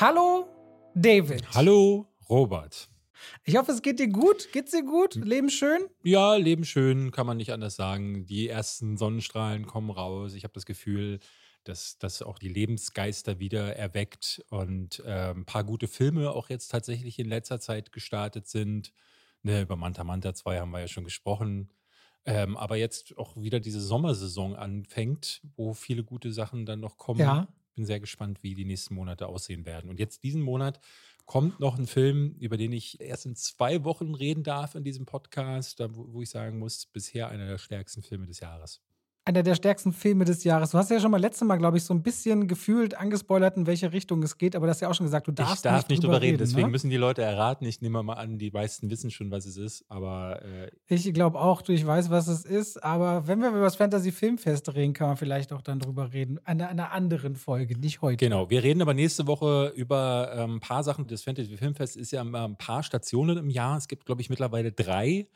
Hallo, David. Hallo, Robert. Ich hoffe, es geht dir gut. Geht's dir gut? Leben schön? Ja, Leben schön, kann man nicht anders sagen. Die ersten Sonnenstrahlen kommen raus. Ich habe das Gefühl, dass das auch die Lebensgeister wieder erweckt und äh, ein paar gute Filme auch jetzt tatsächlich in letzter Zeit gestartet sind. Ne, über Manta Manta 2 haben wir ja schon gesprochen. Ähm, aber jetzt auch wieder diese Sommersaison anfängt, wo viele gute Sachen dann noch kommen. Ja. Bin sehr gespannt, wie die nächsten Monate aussehen werden. Und jetzt diesen Monat kommt noch ein Film, über den ich erst in zwei Wochen reden darf in diesem Podcast, wo ich sagen muss, bisher einer der stärksten Filme des Jahres. Einer der stärksten Filme des Jahres. Du hast ja schon mal letztes Mal, glaube ich, so ein bisschen gefühlt angespoilert, in welche Richtung es geht, aber du hast ja auch schon gesagt, du darfst ich darf nicht drüber reden, deswegen ne? müssen die Leute erraten. Ich nehme mal an, die meisten wissen schon, was es ist, aber äh, Ich glaube auch, du, ich weiß, was es ist, aber wenn wir über das Fantasy-Filmfest reden, kann man vielleicht auch dann drüber reden. An einer anderen Folge, nicht heute. Genau, wir reden aber nächste Woche über ähm, ein paar Sachen. Das Fantasy Filmfest ist ja ein paar Stationen im Jahr. Es gibt, glaube ich, mittlerweile drei.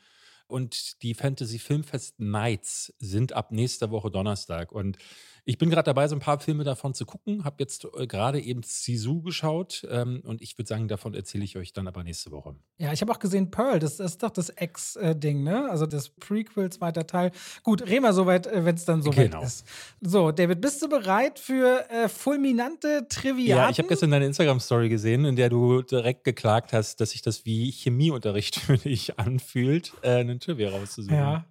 Und die Fantasy Filmfest Nights sind ab nächster Woche Donnerstag. Und ich bin gerade dabei, so ein paar Filme davon zu gucken. Habe jetzt äh, gerade eben Sisu geschaut. Ähm, und ich würde sagen, davon erzähle ich euch dann aber nächste Woche. Ja, ich habe auch gesehen, Pearl, das, das ist doch das Ex-Ding, ne? Also das Prequel, zweiter Teil. Gut, reden wir soweit, wenn es dann soweit Genau. ist. So, David, bist du bereit für äh, fulminante Triviaten? Ja, ich habe gestern deine Instagram-Story gesehen, in der du direkt geklagt hast, dass sich das wie Chemieunterricht für dich anfühlt, äh, einen Trivia rauszusuchen. Ja.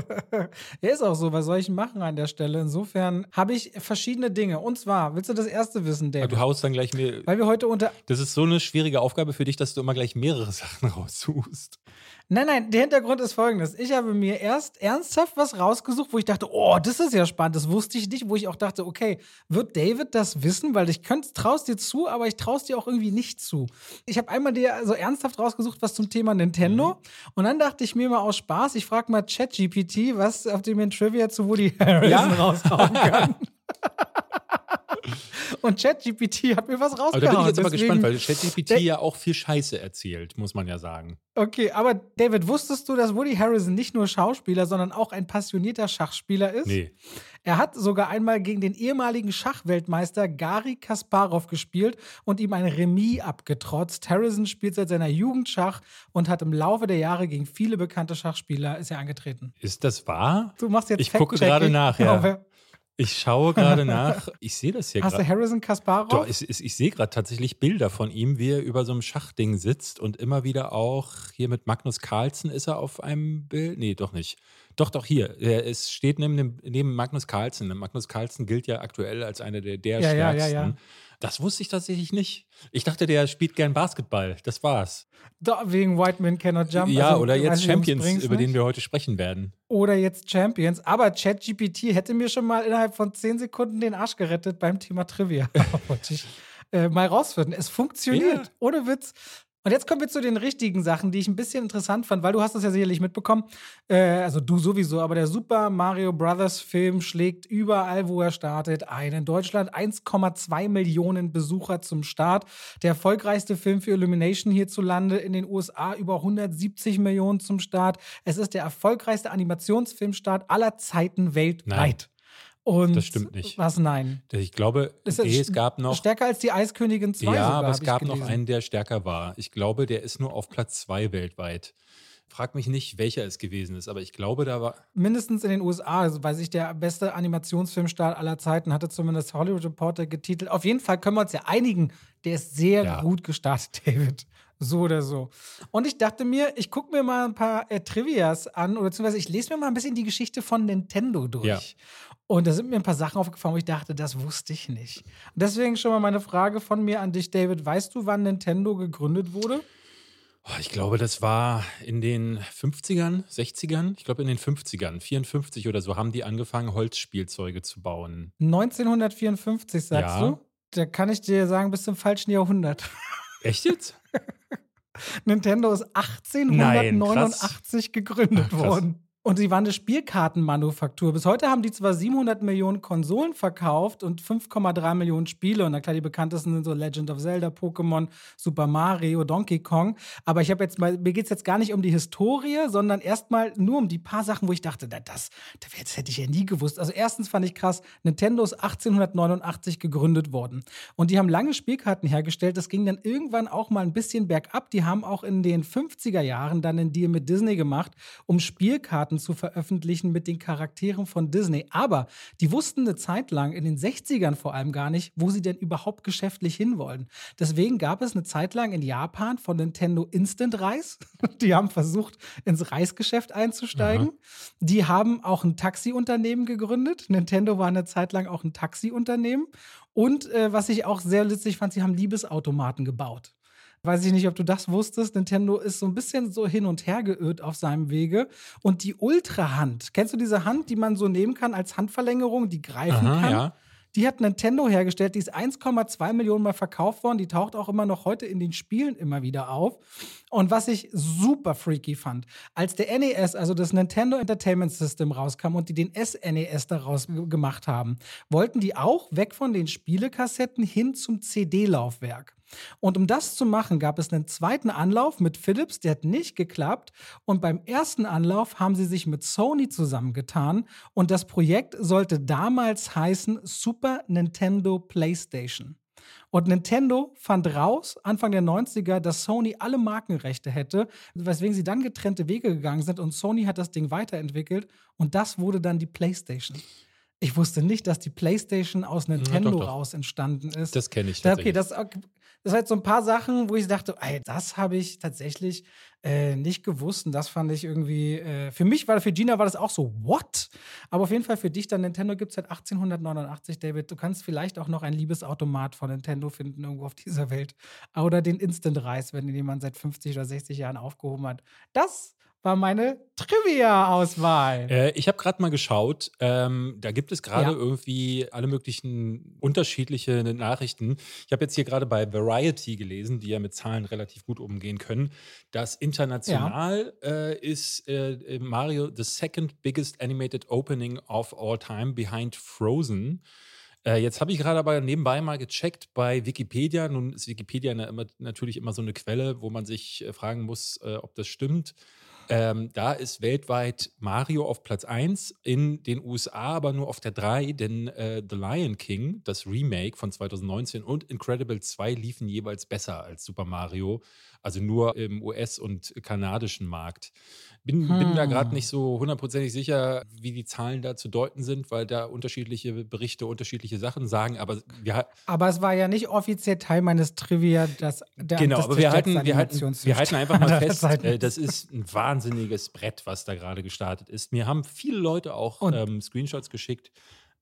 ja, ist auch so. Was soll ich machen an der Stelle? Insofern habe ich verschiedene Dinge. Und zwar, willst du das erste wissen, Aber David? du haust dann gleich mir. Weil wir heute unter. Das ist so eine schwierige Aufgabe für dich, dass du immer gleich mehrere Sachen raussuchst. Nein, nein, der Hintergrund ist folgendes. Ich habe mir erst ernsthaft was rausgesucht, wo ich dachte, oh, das ist ja spannend, das wusste ich nicht, wo ich auch dachte, okay, wird David das wissen? Weil ich könnte, traust dir zu, aber ich traust dir auch irgendwie nicht zu. Ich habe einmal dir so ernsthaft rausgesucht, was zum Thema Nintendo. Und dann dachte ich mir mal aus Spaß, ich frage mal ChatGPT, was auf dem Trivia zu Woody Harrelson Ja. raushauen kann. Und ChatGPT hat mir was rausgehauen. Aber da bin ich jetzt aber Deswegen- gespannt, weil ChatGPT ja auch viel Scheiße erzählt, muss man ja sagen. Okay, aber David, wusstest du, dass Woody Harrison nicht nur Schauspieler, sondern auch ein passionierter Schachspieler ist? Nee. Er hat sogar einmal gegen den ehemaligen Schachweltmeister Gary Kasparov gespielt und ihm ein Remis abgetrotzt. Harrison spielt seit seiner Jugend Schach und hat im Laufe der Jahre gegen viele bekannte Schachspieler ist er angetreten. Ist das wahr? Du machst jetzt Ich gucke gerade nach, ja. Aber Ich schaue gerade nach. Ich sehe das hier Hast du gerade. Harrison Kasparov? Doch, ich, ich, ich sehe gerade tatsächlich Bilder von ihm, wie er über so einem Schachding sitzt und immer wieder auch hier mit Magnus Carlsen ist er auf einem Bild. Nee, doch nicht. Doch, doch, hier. Er, es steht neben, dem, neben Magnus Carlsen. Magnus Carlsen gilt ja aktuell als einer der, der Ja, ja, ja, stärksten. ja. Das wusste ich tatsächlich nicht. Ich dachte, der spielt gern Basketball. Das war's. Doch, wegen White Men Cannot Jump. ja, Also, oder jetzt ums Champions, über den nicht. wir heute sprechen werden. oder jetzt Champions. Aber ChatGPT hätte mir schon mal innerhalb von 10 Sekunden den Arsch gerettet beim Thema Trivia. Wollte ich äh, mal rausfinden. Es funktioniert. Ja. Ohne Witz. Und jetzt kommen wir zu den richtigen Sachen, die ich ein bisschen interessant fand, weil du hast das ja sicherlich mitbekommen. Äh, also du sowieso, aber der Super Mario Brothers Film schlägt überall, wo er startet, ein. In Deutschland 1,2 Millionen Besucher zum Start. Der erfolgreichste Film für Illumination hierzulande. In den USA über 170 Millionen zum Start. Es ist der erfolgreichste Animationsfilmstart aller Zeiten weltweit. Nein. Und Das stimmt nicht. Was nein? Ich glaube, Ist nee, es gab noch. Stärker als die Eiskönigin 2 Ja, sogar, aber es gab noch einen, der stärker war. Ich glaube, der ist nur auf Platz zwei weltweit. Frag mich nicht, welcher es gewesen ist, aber ich glaube, da war. mindestens in den USA, also weiß ich, der beste Animationsfilmstart aller Zeiten, hatte zumindest Hollywood Reporter getitelt. Auf jeden Fall können wir uns ja einigen, der ist sehr Ja. gut gestartet, David. So oder so. Und ich dachte mir, ich gucke mir mal ein paar äh, Trivias an, oder beziehungsweise ich lese mir mal ein bisschen die Geschichte von Nintendo durch. Ja. Und da sind mir ein paar Sachen aufgefallen, wo ich dachte, das wusste ich nicht. Und deswegen schon mal meine Frage von mir an dich, David. Weißt du, wann Nintendo gegründet wurde? Oh, ich glaube, das war in den 50ern, 60ern. Ich glaube, in den 50ern, 54 oder so, haben die angefangen, Holzspielzeuge zu bauen. 1954, sagst Ja. du? Da kann ich dir sagen, bis zum falschen Jahrhundert. Echt jetzt? Nintendo ist 1889 Nein, gegründet Ach, worden. Und sie waren eine Spielkartenmanufaktur. Bis heute haben die zwar 700 Millionen Konsolen verkauft und 5,3 Millionen Spiele. Und na klar, die bekanntesten sind so Legend of Zelda, Pokémon, Super Mario, Donkey Kong. Aber ich habe jetzt mal, mir geht es jetzt gar nicht um die Historie, sondern erstmal nur um die paar Sachen, wo ich dachte, na, das, das hätte ich ja nie gewusst. Also erstens fand ich krass, Nintendo ist 1889 gegründet worden. Und die haben lange Spielkarten hergestellt. Das ging dann irgendwann auch mal ein bisschen bergab. Die haben auch in den 50er Jahren dann einen Deal mit Disney gemacht, um Spielkarten Karten zu veröffentlichen mit den Charakteren von Disney. Aber die wussten eine Zeit lang, in den 60ern vor allem gar nicht, wo sie denn überhaupt geschäftlich hinwollen. Deswegen gab es eine Zeit lang in Japan von Nintendo Instant Reis. Die haben versucht, ins Reisgeschäft einzusteigen. Aha. Die haben auch ein Taxiunternehmen gegründet. Nintendo war eine Zeit lang auch ein Taxiunternehmen. Und äh, was ich auch sehr lustig fand, sie haben Liebesautomaten gebaut. Weiß ich nicht, ob du das wusstest. Nintendo ist so ein bisschen so hin und her geirrt auf seinem Wege. Und die Ultra-Hand, kennst du diese Hand, die man so nehmen kann als Handverlängerung, die greifen Aha, kann? Ja. Die hat Nintendo hergestellt, die ist 1,2 Millionen Mal verkauft worden. Die taucht auch immer noch heute in den Spielen immer wieder auf. Und was ich super freaky fand, als der NES, also das Nintendo Entertainment System, rauskam und die den SNES daraus gemacht haben, wollten die auch weg von den Spielekassetten hin zum CD-Laufwerk. Und um das zu machen, gab es einen zweiten Anlauf mit Philips, der hat nicht geklappt. Und beim ersten Anlauf haben sie sich mit Sony zusammengetan. Und das Projekt sollte damals heißen Super Nintendo PlayStation. Und Nintendo fand raus, Anfang der 90er, dass Sony alle Markenrechte hätte, weswegen sie dann getrennte Wege gegangen sind und Sony hat das Ding weiterentwickelt und das wurde dann die PlayStation. Ich wusste nicht, dass die PlayStation aus Nintendo ja, doch, doch. raus entstanden ist. Das kenne ich. Okay, das das halt so ein paar Sachen, wo ich dachte, ey, das habe ich tatsächlich äh, nicht gewusst. Und das fand ich irgendwie, äh, für mich war, für Gina war das auch so, what? Aber auf jeden Fall für dich, dann Nintendo gibt es seit 1889, David. Du kannst vielleicht auch noch ein Liebesautomat von Nintendo finden, irgendwo auf dieser Welt. Oder den Instant Reis, wenn ihn jemand seit 50 oder 60 Jahren aufgehoben hat. Das war meine Trivia-Auswahl. Äh, ich habe gerade mal geschaut. Ähm, da gibt es gerade ja. irgendwie alle möglichen unterschiedliche Nachrichten. Ich habe jetzt hier gerade bei Variety gelesen, die ja mit Zahlen relativ gut umgehen können, dass international ja. äh, ist äh, Mario the second biggest animated opening of all time behind Frozen. Äh, jetzt habe ich gerade aber nebenbei mal gecheckt bei Wikipedia. Nun ist Wikipedia immer, natürlich immer so eine Quelle, wo man sich äh, fragen muss, äh, ob das stimmt. Ähm, da ist weltweit Mario auf Platz 1, in den USA aber nur auf der 3, denn äh, The Lion King, das Remake von 2019 und Incredible 2 liefen jeweils besser als Super Mario, also nur im US- und kanadischen Markt. Bin, hm. bin da gerade hm. nicht so hundertprozentig sicher, wie die Zahlen da zu deuten sind, weil da unterschiedliche Berichte unterschiedliche Sachen sagen. Aber, wir, aber es war ja nicht offiziell Teil meines Trivia, dass der Genau, das aber wir halten, wir, halten, wir halten einfach mal fest, äh, das ist ein wahnsinniges Brett, was da gerade gestartet ist. Mir haben viele Leute auch ähm, Screenshots geschickt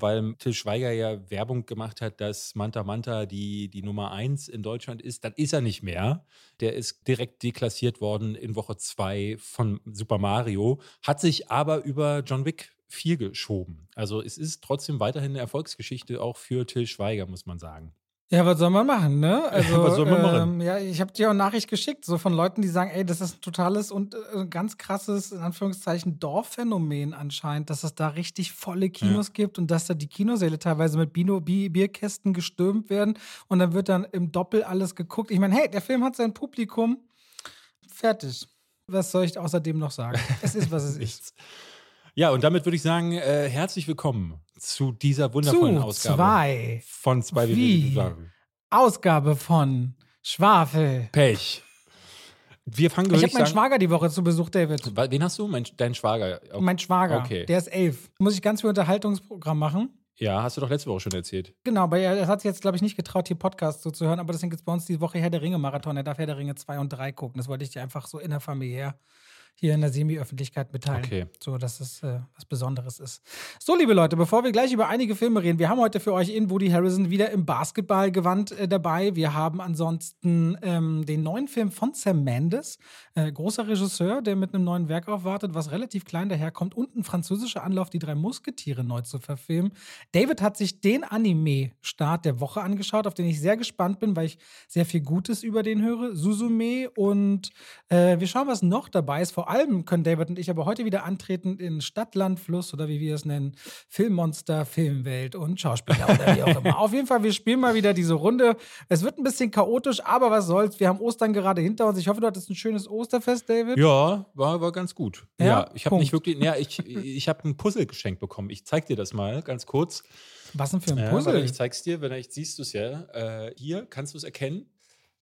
weil Till Schweiger ja Werbung gemacht hat, dass Manta Manta die, die Nummer eins in Deutschland ist. Das ist er nicht mehr. Der ist direkt deklassiert worden in Woche zwei von Super Mario, hat sich aber über John Wick 4 geschoben. Also es ist trotzdem weiterhin eine Erfolgsgeschichte auch für Till Schweiger, muss man sagen. Ja, was soll man machen, ne? Also, was soll man machen? Ähm, ja, ich habe dir auch Nachricht geschickt, so von Leuten, die sagen, ey, das ist ein totales und äh, ganz krasses, in Anführungszeichen, Dorfphänomen anscheinend, dass es da richtig volle Kinos ja. gibt und dass da die Kinosäle teilweise mit Bino Bierkästen gestürmt werden und dann wird dann im Doppel alles geguckt. Ich meine, hey, der Film hat sein Publikum. Fertig. Was soll ich außerdem noch sagen? Es ist, was es ist. Ja, und damit würde ich sagen, äh, herzlich willkommen zu dieser wundervollen zu Ausgabe zwei. von zwei wie Ausgabe von Schwafel. Pech. Wir fangen Ich habe meinen Schwager die Woche zu Besuch, David. Wen hast du? Mein, dein Schwager? Okay. Mein Schwager. Okay. Der ist elf. Muss ich ganz viel Unterhaltungsprogramm machen. Ja, hast du doch letzte Woche schon erzählt. Genau, aber er hat sich jetzt, glaube ich, nicht getraut, hier Podcasts so zu hören. Aber deswegen gibt es bei uns die Woche Herr der Ringe-Marathon. Er darf Herr der Ringe 2 und 3 gucken. Das wollte ich dir einfach so innerfamiliär hier in der Semi-Öffentlichkeit mitteilen. Okay. So, dass es äh, was Besonderes ist. So, liebe Leute, bevor wir gleich über einige Filme reden, wir haben heute für euch in Woody Harrison wieder im Basketballgewand äh, dabei. Wir haben ansonsten ähm, den neuen Film von Sam Mendes, äh, großer Regisseur, der mit einem neuen Werk aufwartet, was relativ klein daherkommt und ein französischer Anlauf, die drei Musketiere neu zu verfilmen. David hat sich den Anime-Start der Woche angeschaut, auf den ich sehr gespannt bin, weil ich sehr viel Gutes über den höre. Suzume und äh, wir schauen, was noch dabei ist. Vor vor allem können David und ich aber heute wieder antreten in Stadt, Land, Fluss oder wie wir es nennen, Filmmonster, Filmwelt und Schauspieler oder wie auch immer. Auf jeden Fall, wir spielen mal wieder diese Runde. Es wird ein bisschen chaotisch, aber was soll's. Wir haben Ostern gerade hinter uns. Ich hoffe, du hattest ein schönes Osterfest, David. Ja, war, war ganz gut. Ja, Ja, ich habe nicht wirklich, ja, ich, ich habe ein Puzzle geschenkt bekommen. Ich zeig dir das mal ganz kurz. Was denn für ein Ja, Puzzle? warte, ich zeig's dir, wenn ich siehst du es ja. Äh, hier kannst du es erkennen.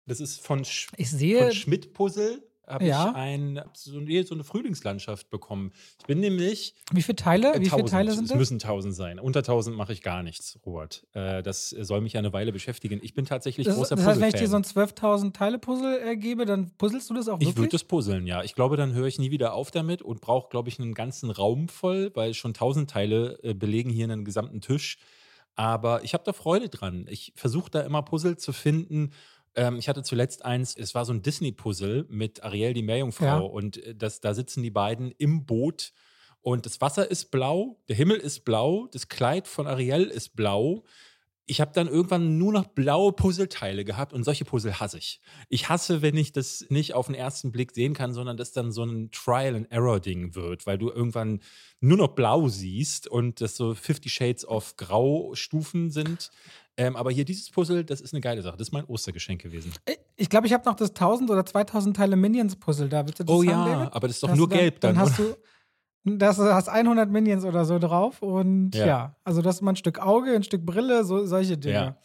Das ist von, Sch ich von sehe, Schmidt Puzzle. Habe Ja. ich ein, so, eine Frühlingslandschaft bekommen. Ich bin nämlich wie viele Teile? Wie viele 1000. Teile sind Es das? müssen 1000 sein. Unter 1000 mache ich gar nichts, Robert. Äh, das soll mich ja eine Weile beschäftigen. Ich bin tatsächlich Das, großer das heißt, wenn ich dir so ein 12.000 Teile Puzzle äh, gebe, dann puzzelst du das auch Ich würde wirklich? das puzzeln, ja. Ich glaube, dann höre ich nie wieder auf damit und brauche, glaube ich, einen ganzen Raum voll, weil schon tausend Teile äh, belegen hier einen gesamten Tisch. Aber ich habe da Freude dran. Ich versuche da immer Puzzle zu finden. Ähm, ich hatte zuletzt eins, es war so ein Disney-Puzzle mit Ariel, die Meerjungfrau. Ja. Und äh, das, da sitzen die beiden im Boot. Und das Wasser ist blau, der Himmel ist blau, das Kleid von Ariel ist blau. Ich habe dann irgendwann nur noch blaue Puzzleteile gehabt und solche Puzzle hasse ich. Ich hasse, wenn ich das nicht auf den ersten Blick sehen kann, sondern das dann so ein Trial-and-Error-Ding wird, weil du irgendwann nur noch blau siehst und das so 50 Shades of Grau-Stufen sind. Ähm, aber hier dieses Puzzle, das ist eine geile Sache. Das ist mein Ostergeschenk gewesen. Äh, Ich glaube, ich habe noch das 1000 oder 2000 Teile Minions Puzzle da. Willst du das Oh haben, ja, David? aber das ist doch Hast nur dann, gelb dann. Dann hast oder? du das hast 100 Minions oder so drauf und ja, Ja. also das ist mal ein Stück Auge, ein Stück Brille, so solche Dinge. Ja.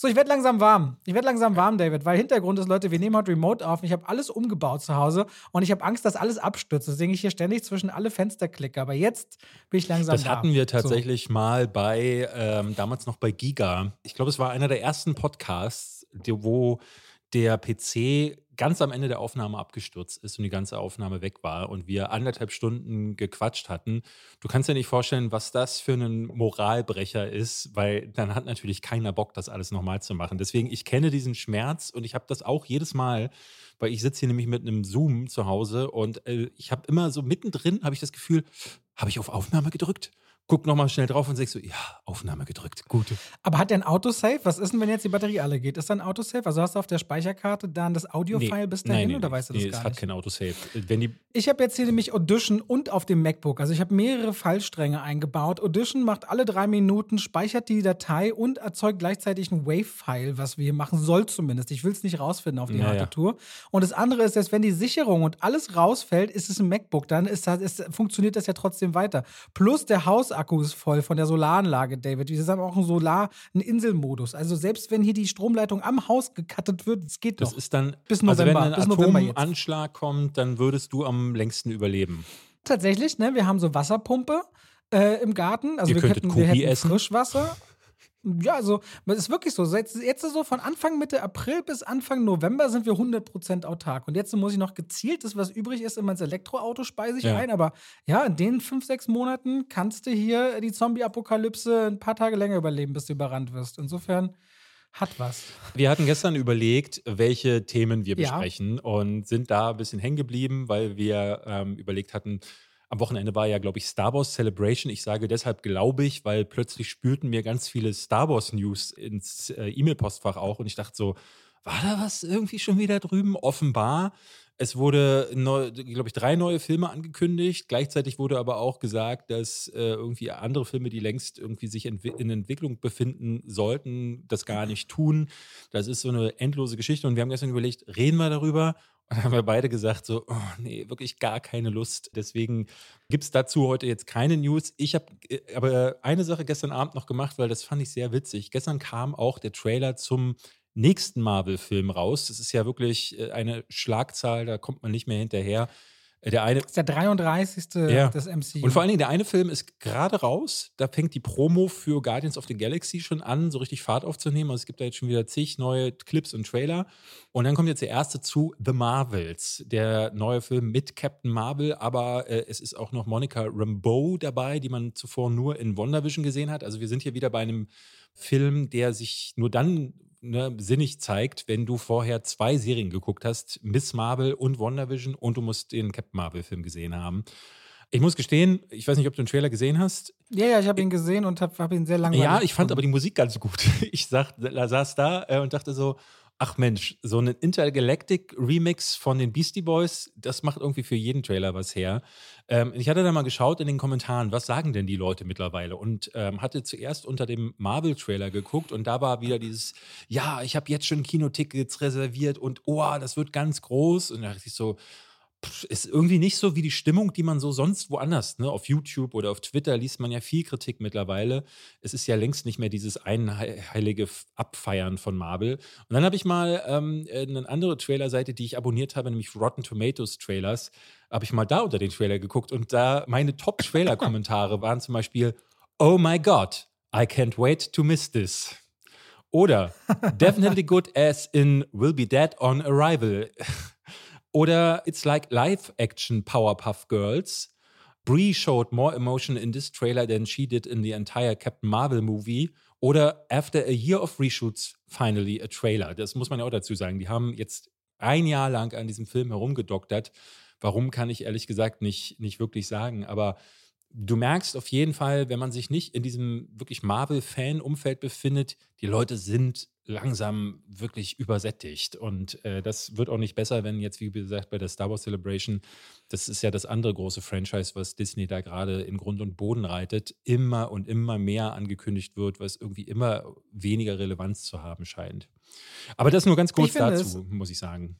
So, ich werde langsam warm. Ich werde langsam warm, David, weil Hintergrund ist, Leute, wir nehmen heute Remote auf und ich habe alles umgebaut zu Hause und ich habe Angst, dass alles abstürzt. Deswegen ich hier ständig zwischen alle Fenster klicke. Aber jetzt bin ich langsam Das da. hatten wir So. tatsächlich mal bei, ähm, damals noch bei Giga. Ich glaube, es war einer der ersten Podcasts, die, wo der PC ganz am Ende der Aufnahme abgestürzt ist und die ganze Aufnahme weg war und wir anderthalb Stunden gequatscht hatten. Du kannst dir nicht vorstellen, was das für ein Moralbrecher ist, weil dann hat natürlich keiner Bock, das alles nochmal zu machen. Deswegen, ich kenne diesen Schmerz und ich habe das auch jedes Mal, weil ich sitze hier nämlich mit einem Zoom zu Hause und äh, ich habe immer so mittendrin, habe ich das Gefühl, habe ich auf Aufnahme gedrückt? Guck nochmal schnell drauf und sagst so, ja, Aufnahme gedrückt. Gut. Aber hat der ein Autosave? Was ist denn, wenn jetzt die Batterie alle geht? Ist da ein Autosave? Also hast du auf der Speicherkarte dann das Audio-File bis dahin oder weißt du das nee, gar es hat nicht? kein Autosave. Wenn die, Ich habe jetzt hier nämlich Audition und auf dem MacBook. Also ich habe mehrere Fallstränge eingebaut. Audition macht alle drei Minuten, speichert die Datei und erzeugt gleichzeitig ein Wave-File, was wir hier machen soll zumindest. Ich will es nicht rausfinden auf die Ja, harte ja. Tour. Und das andere ist, dass wenn die Sicherung und alles rausfällt, ist es ein MacBook. Dann ist das, ist, funktioniert das ja trotzdem weiter. Plus der Ist voll von der Solaranlage, David. Wir haben auch einen Solar, einen Inselmodus. Also selbst wenn hier die Stromleitung am Haus gekattet wird, es geht das noch. ist dann, Bis also wenn November, ein November. Atomanschlag kommt, dann würdest du am längsten überleben. Tatsächlich, ne? Wir haben so Wasserpumpe äh, im Garten. Also Ihr wir könntet hätten, wir hätten. Frischwasser. Ja, also es ist wirklich so. Jetzt, jetzt so von Anfang Mitte April bis Anfang November sind wir 100% autark. Und jetzt muss ich noch gezielt das, was übrig ist, in mein Elektroauto speise ich Ja. ein. Aber ja, in den fünf, sechs Monaten kannst du hier die Zombie-Apokalypse ein paar Tage länger überleben, bis du überrannt wirst. Insofern hat was. Wir hatten gestern überlegt, welche Themen wir Ja. besprechen und sind da ein bisschen hängen geblieben, weil wir ähm, überlegt hatten, am Wochenende war ja, glaube ich, Star Wars Celebration. Ich sage deshalb glaube ich, weil plötzlich spülten mir ganz viele Star Wars News ins äh, E-Mail-Postfach auch und ich dachte so, war da was irgendwie schon wieder drüben? Offenbar. Es wurde, glaube ich, drei neue Filme angekündigt. Gleichzeitig wurde aber auch gesagt, dass äh, irgendwie andere Filme, die längst irgendwie sich entwi in Entwicklung befinden sollten, das gar nicht tun. Das ist so eine endlose Geschichte. Und wir haben gestern überlegt, reden wir darüber? Und dann haben wir beide gesagt, so, oh, nee, wirklich gar keine Lust. Deswegen gibt es dazu heute jetzt keine News. Ich habe äh, aber eine Sache gestern Abend noch gemacht, weil das fand ich sehr witzig. Gestern kam auch der Trailer zum nächsten Marvel-Film raus. Das ist ja wirklich äh, eine Schlagzahl, da kommt man nicht mehr hinterher. Der eine, Das ist der 33. Ja. des MCU. und vor allen Dingen, der eine Film ist gerade raus. Da fängt die Promo für Guardians of the Galaxy schon an, so richtig Fahrt aufzunehmen. Also es gibt da jetzt schon wieder zig neue Clips und Trailer. Und dann kommt jetzt der erste zu The Marvels, der neue Film mit Captain Marvel. Aber äh, es ist auch noch Monica Rambeau dabei, die man zuvor nur in WandaVision gesehen hat. Also wir sind hier wieder bei einem Film, der sich nur dann ne, sinnig zeigt, wenn du vorher zwei Serien geguckt hast, Miss Marvel und WandaVision und du musst den Captain Marvel-Film gesehen haben. Ich muss gestehen, ich weiß nicht, ob du den Trailer gesehen hast. ja, ja, ich habe ihn gesehen und habe hab ihn sehr langweilig Ja, ich fand aber die Musik ganz gut. Ich sag, saß da äh, und dachte so, ach Mensch, so ein Intergalactic Remix von den Beastie Boys, das macht irgendwie für jeden Trailer was her. Ähm, ich hatte da mal geschaut in den Kommentaren, was sagen denn die Leute mittlerweile? Und ähm, hatte zuerst unter dem Marvel-Trailer geguckt und da war wieder dieses, ja, ich habe jetzt schon Kinotickets reserviert und oh, das wird ganz groß. Und da dachte ich so, ist irgendwie nicht so wie die Stimmung, die man so sonst woanders, ne? auf YouTube oder auf Twitter liest man ja viel Kritik mittlerweile. Es ist ja längst nicht mehr dieses einheilige Abfeiern von Marvel. Und dann habe ich mal ähm, eine andere Trailerseite, die ich abonniert habe, nämlich Rotten Tomatoes Trailers, habe ich mal da unter den Trailer geguckt und da meine Top-Trailer-Kommentare waren zum Beispiel Oh my God, I can't wait to miss this. Oder Definitely good as in Will be dead on arrival. Oder It's like live-action Powerpuff Girls. Brie showed more emotion in this trailer than she did in the entire Captain Marvel movie. Oder After a year of reshoots, finally a trailer. Das muss man ja auch dazu sagen. Die haben jetzt ein Jahr lang an diesem Film herumgedoktert. Warum kann ich ehrlich gesagt nicht, nicht wirklich sagen. Aber du merkst auf jeden Fall, wenn man sich nicht in diesem wirklich Marvel-Fan-Umfeld befindet, die Leute sind langsam wirklich übersättigt. Und äh, das wird auch nicht besser, wenn jetzt, wie gesagt, bei der Star Wars Celebration, das ist ja das andere große Franchise, was Disney da gerade in Grund und Boden reitet, immer und immer mehr angekündigt wird, was irgendwie immer weniger Relevanz zu haben scheint. Aber das nur ganz kurz dazu, muss ich sagen.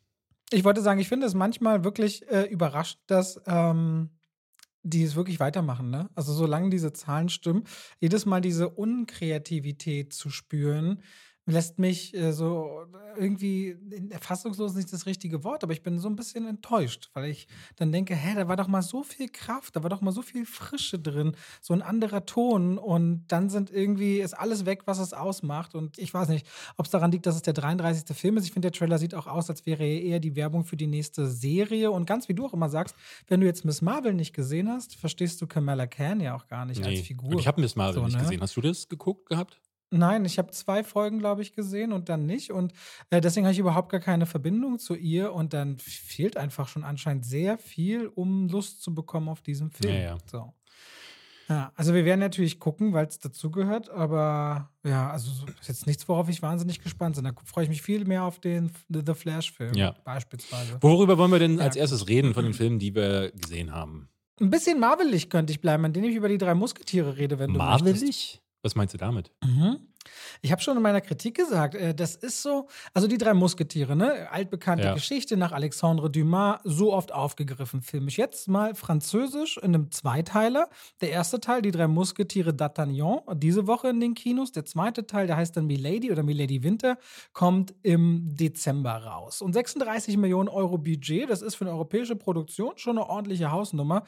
Ich wollte sagen, ich finde es manchmal wirklich äh, überrascht, dass. Ähm die es wirklich weitermachen, ne? Also solange diese Zahlen stimmen, jedes Mal diese Unkreativität zu spüren, lässt mich äh, so irgendwie fassungslos nicht das richtige Wort, aber ich bin so ein bisschen enttäuscht, weil ich dann denke, hä, da war doch mal so viel Kraft, da war doch mal so viel Frische drin, so ein anderer Ton und dann sind irgendwie ist alles weg, was es ausmacht und ich weiß nicht, ob es daran liegt, dass es der 33. Film ist. Ich finde, der Trailer sieht auch aus, als wäre er eher die Werbung für die nächste Serie und ganz wie du auch immer sagst, wenn du jetzt Miss Marvel nicht gesehen hast, verstehst du Kamala Khan ja auch gar nicht nee. als Figur. Und ich habe Miss Marvel so, nicht ne? gesehen. Hast du das geguckt gehabt? Nein, ich habe zwei Folgen, glaube ich, gesehen und dann nicht. Und äh, deswegen habe ich überhaupt gar keine Verbindung zu ihr. Und dann fehlt einfach schon anscheinend sehr viel, um Lust zu bekommen auf diesen Film. Ja, ja. So. Ja, also wir werden natürlich gucken, weil es dazugehört, aber ja, also ist jetzt nichts, worauf ich wahnsinnig gespannt bin. Da freue ich mich viel mehr auf den The Flash-Film ja. beispielsweise. Worüber wollen wir denn ja. als erstes reden von den Filmen, die wir gesehen haben? Ein bisschen marvelig könnte ich bleiben, indem ich über die drei Musketiere rede, wenn du Marvelig? Was meinst du damit? Mhm. Ich habe schon in meiner Kritik gesagt, äh, das ist so, also die drei Musketiere, ne? Altbekannte ja. Geschichte nach Alexandre Dumas, so oft aufgegriffen, filmisch. Jetzt mal französisch in einem Zweiteiler. Der erste Teil, die drei Musketiere d'Artagnan, diese Woche in den Kinos. Der zweite Teil, der heißt dann Milady oder Milady Winter, kommt im Dezember raus. Und 36 Millionen Euro Budget, das ist für eine europäische Produktion schon eine ordentliche Hausnummer.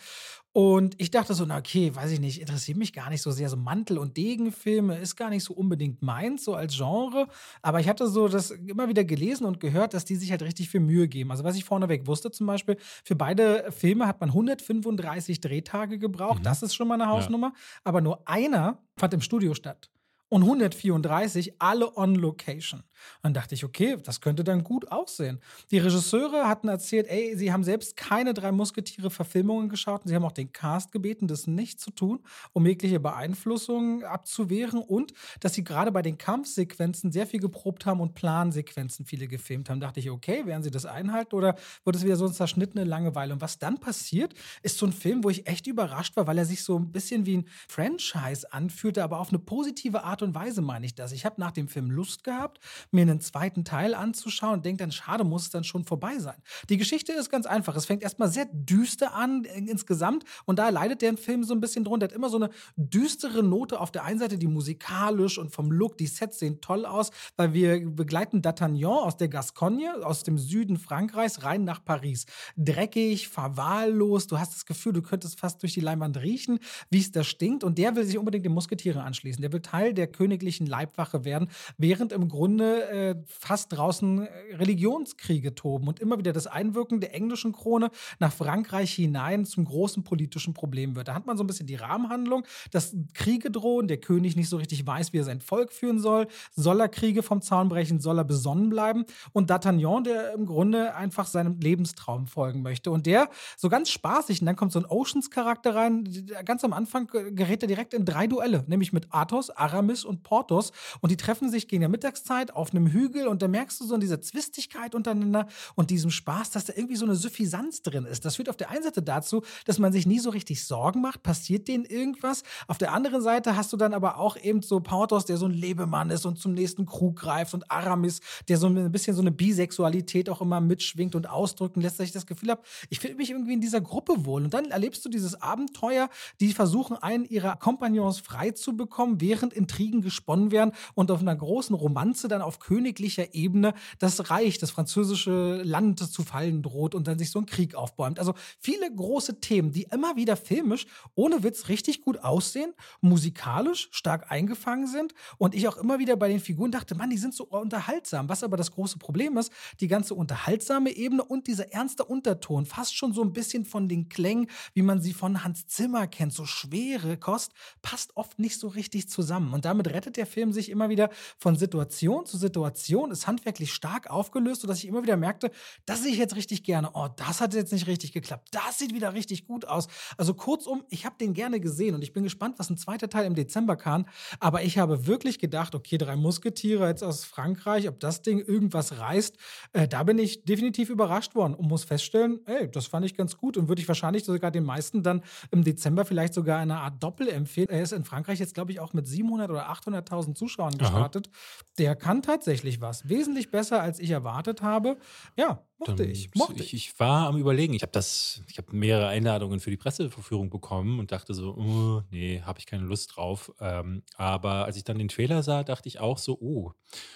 Und ich dachte so, na okay, weiß ich nicht, interessiert mich gar nicht so sehr. So Mantel- und Degenfilme ist gar nicht so unbedingt meins, so als Genre. Aber ich hatte so das immer wieder gelesen und gehört, dass die sich halt richtig viel Mühe geben. Also was ich vorneweg wusste zum Beispiel, für beide Filme hat man 135 Drehtage gebraucht. Mhm. Das ist schon mal eine Hausnummer. Ja. Aber nur einer fand im Studio statt und 134 alle on Location. dann dachte ich, okay, das könnte dann gut aussehen. Die Regisseure hatten erzählt, ey, sie haben selbst keine drei Musketiere-Verfilmungen geschaut und sie haben auch den Cast gebeten, das nicht zu tun, um jegliche Beeinflussungen abzuwehren und dass sie gerade bei den Kampfsequenzen sehr viel geprobt haben und Plansequenzen viele gefilmt haben. Da dachte ich, okay, werden sie das einhalten oder wird es wieder so eine zerschnittene Langeweile? Und was dann passiert, ist so ein Film, wo ich echt überrascht war, weil er sich so ein bisschen wie ein Franchise anfühlte, aber auf eine positive Art und Weise meine ich das. Ich habe nach dem Film Lust gehabt, mir einen zweiten Teil anzuschauen und denke dann, schade, muss es dann schon vorbei sein. Die Geschichte ist ganz einfach. Es fängt erstmal sehr düster an äh, insgesamt und da leidet der Film so ein bisschen drunter. Er hat immer so eine düstere Note auf der einen Seite, die musikalisch und vom Look, die Sets sehen toll aus, weil wir begleiten D'Artagnan aus der Gascogne, aus dem Süden Frankreichs, rein nach Paris. Dreckig, verwahrlost, du hast das Gefühl, du könntest fast durch die Leinwand riechen, wie es da stinkt und der will sich unbedingt den Musketiere anschließen. Der will Teil der königlichen Leibwache werden, während im Grunde äh, fast draußen äh, Religionskriege toben und immer wieder das Einwirken der englischen Krone nach Frankreich hinein zum großen politischen Problem wird. Da hat man so ein bisschen die Rahmenhandlung, dass Kriege drohen, der König nicht so richtig weiß, wie er sein Volk führen soll. Soll er Kriege vom Zaun brechen? Soll er besonnen bleiben? Und D'Artagnan, der im Grunde einfach seinem Lebenstraum folgen möchte. Und der so ganz spaßig, und dann kommt so ein Oceans-Charakter rein, ganz am Anfang gerät er direkt in drei Duelle, nämlich mit Athos, Aramis Aramis und Portos und die treffen sich gegen der Mittagszeit auf einem Hügel und da merkst du so in dieser Zwistigkeit untereinander und diesem Spaß, dass da irgendwie so eine Suffisanz drin ist. Das führt auf der einen Seite dazu, dass man sich nie so richtig Sorgen macht, passiert denen irgendwas. Auf der anderen Seite hast du dann aber auch eben so Portos, der so ein Lebemann ist und zum nächsten Krug greift und Aramis, der so ein bisschen so eine Bisexualität auch immer mitschwingt und ausdrücken lässt, dass ich das Gefühl habe, ich fühle mich irgendwie in dieser Gruppe wohl. Und dann erlebst du dieses Abenteuer, die versuchen, einen ihrer Kompagnons frei zu bekommen, während Intrigen gesponnen werden und auf einer großen Romanze dann auf königlicher Ebene das Reich, das französische Land zu fallen droht und dann sich so ein Krieg aufbäumt. Also viele große Themen, die immer wieder filmisch, ohne Witz, richtig gut aussehen, musikalisch stark eingefangen sind und ich auch immer wieder bei den Figuren dachte, Mann, die sind so unterhaltsam. Was aber das große Problem ist, die ganze unterhaltsame Ebene und dieser ernste Unterton, fast schon so ein bisschen von den Klängen, wie man sie von Hans Zimmer kennt, so schwere Kost, passt oft nicht so richtig zusammen. Und damit rettet der Film sich immer wieder von Situation zu Situation, ist handwerklich stark aufgelöst, sodass ich immer wieder merkte, das sehe ich jetzt richtig gerne. Oh, das hat jetzt nicht richtig geklappt. Das sieht wieder richtig gut aus. Also kurzum, ich habe den gerne gesehen und ich bin gespannt, was ein zweiter Teil im Dezember kann. Aber ich habe wirklich gedacht, okay, drei Musketiere jetzt aus Frankreich, ob das Ding irgendwas reißt, äh, da bin ich definitiv überrascht worden und muss feststellen, ey, das fand ich ganz gut und würde ich wahrscheinlich sogar den meisten dann im Dezember vielleicht sogar eine Art Doppel empfehlen. Er ist in Frankreich jetzt, glaube ich, auch mit 700 oder 800.000 Zuschauern gestartet. Aha. Der kann tatsächlich was. Wesentlich besser, als ich erwartet habe. Ja, mochte ich. Mochte ich. Ich war am Überlegen. Ich habe das, ich habe mehrere Einladungen für die Presseverführung bekommen und dachte so, oh, nee, habe ich keine Lust drauf. Ähm, aber als ich dann den Trailer sah, dachte ich auch so, oh,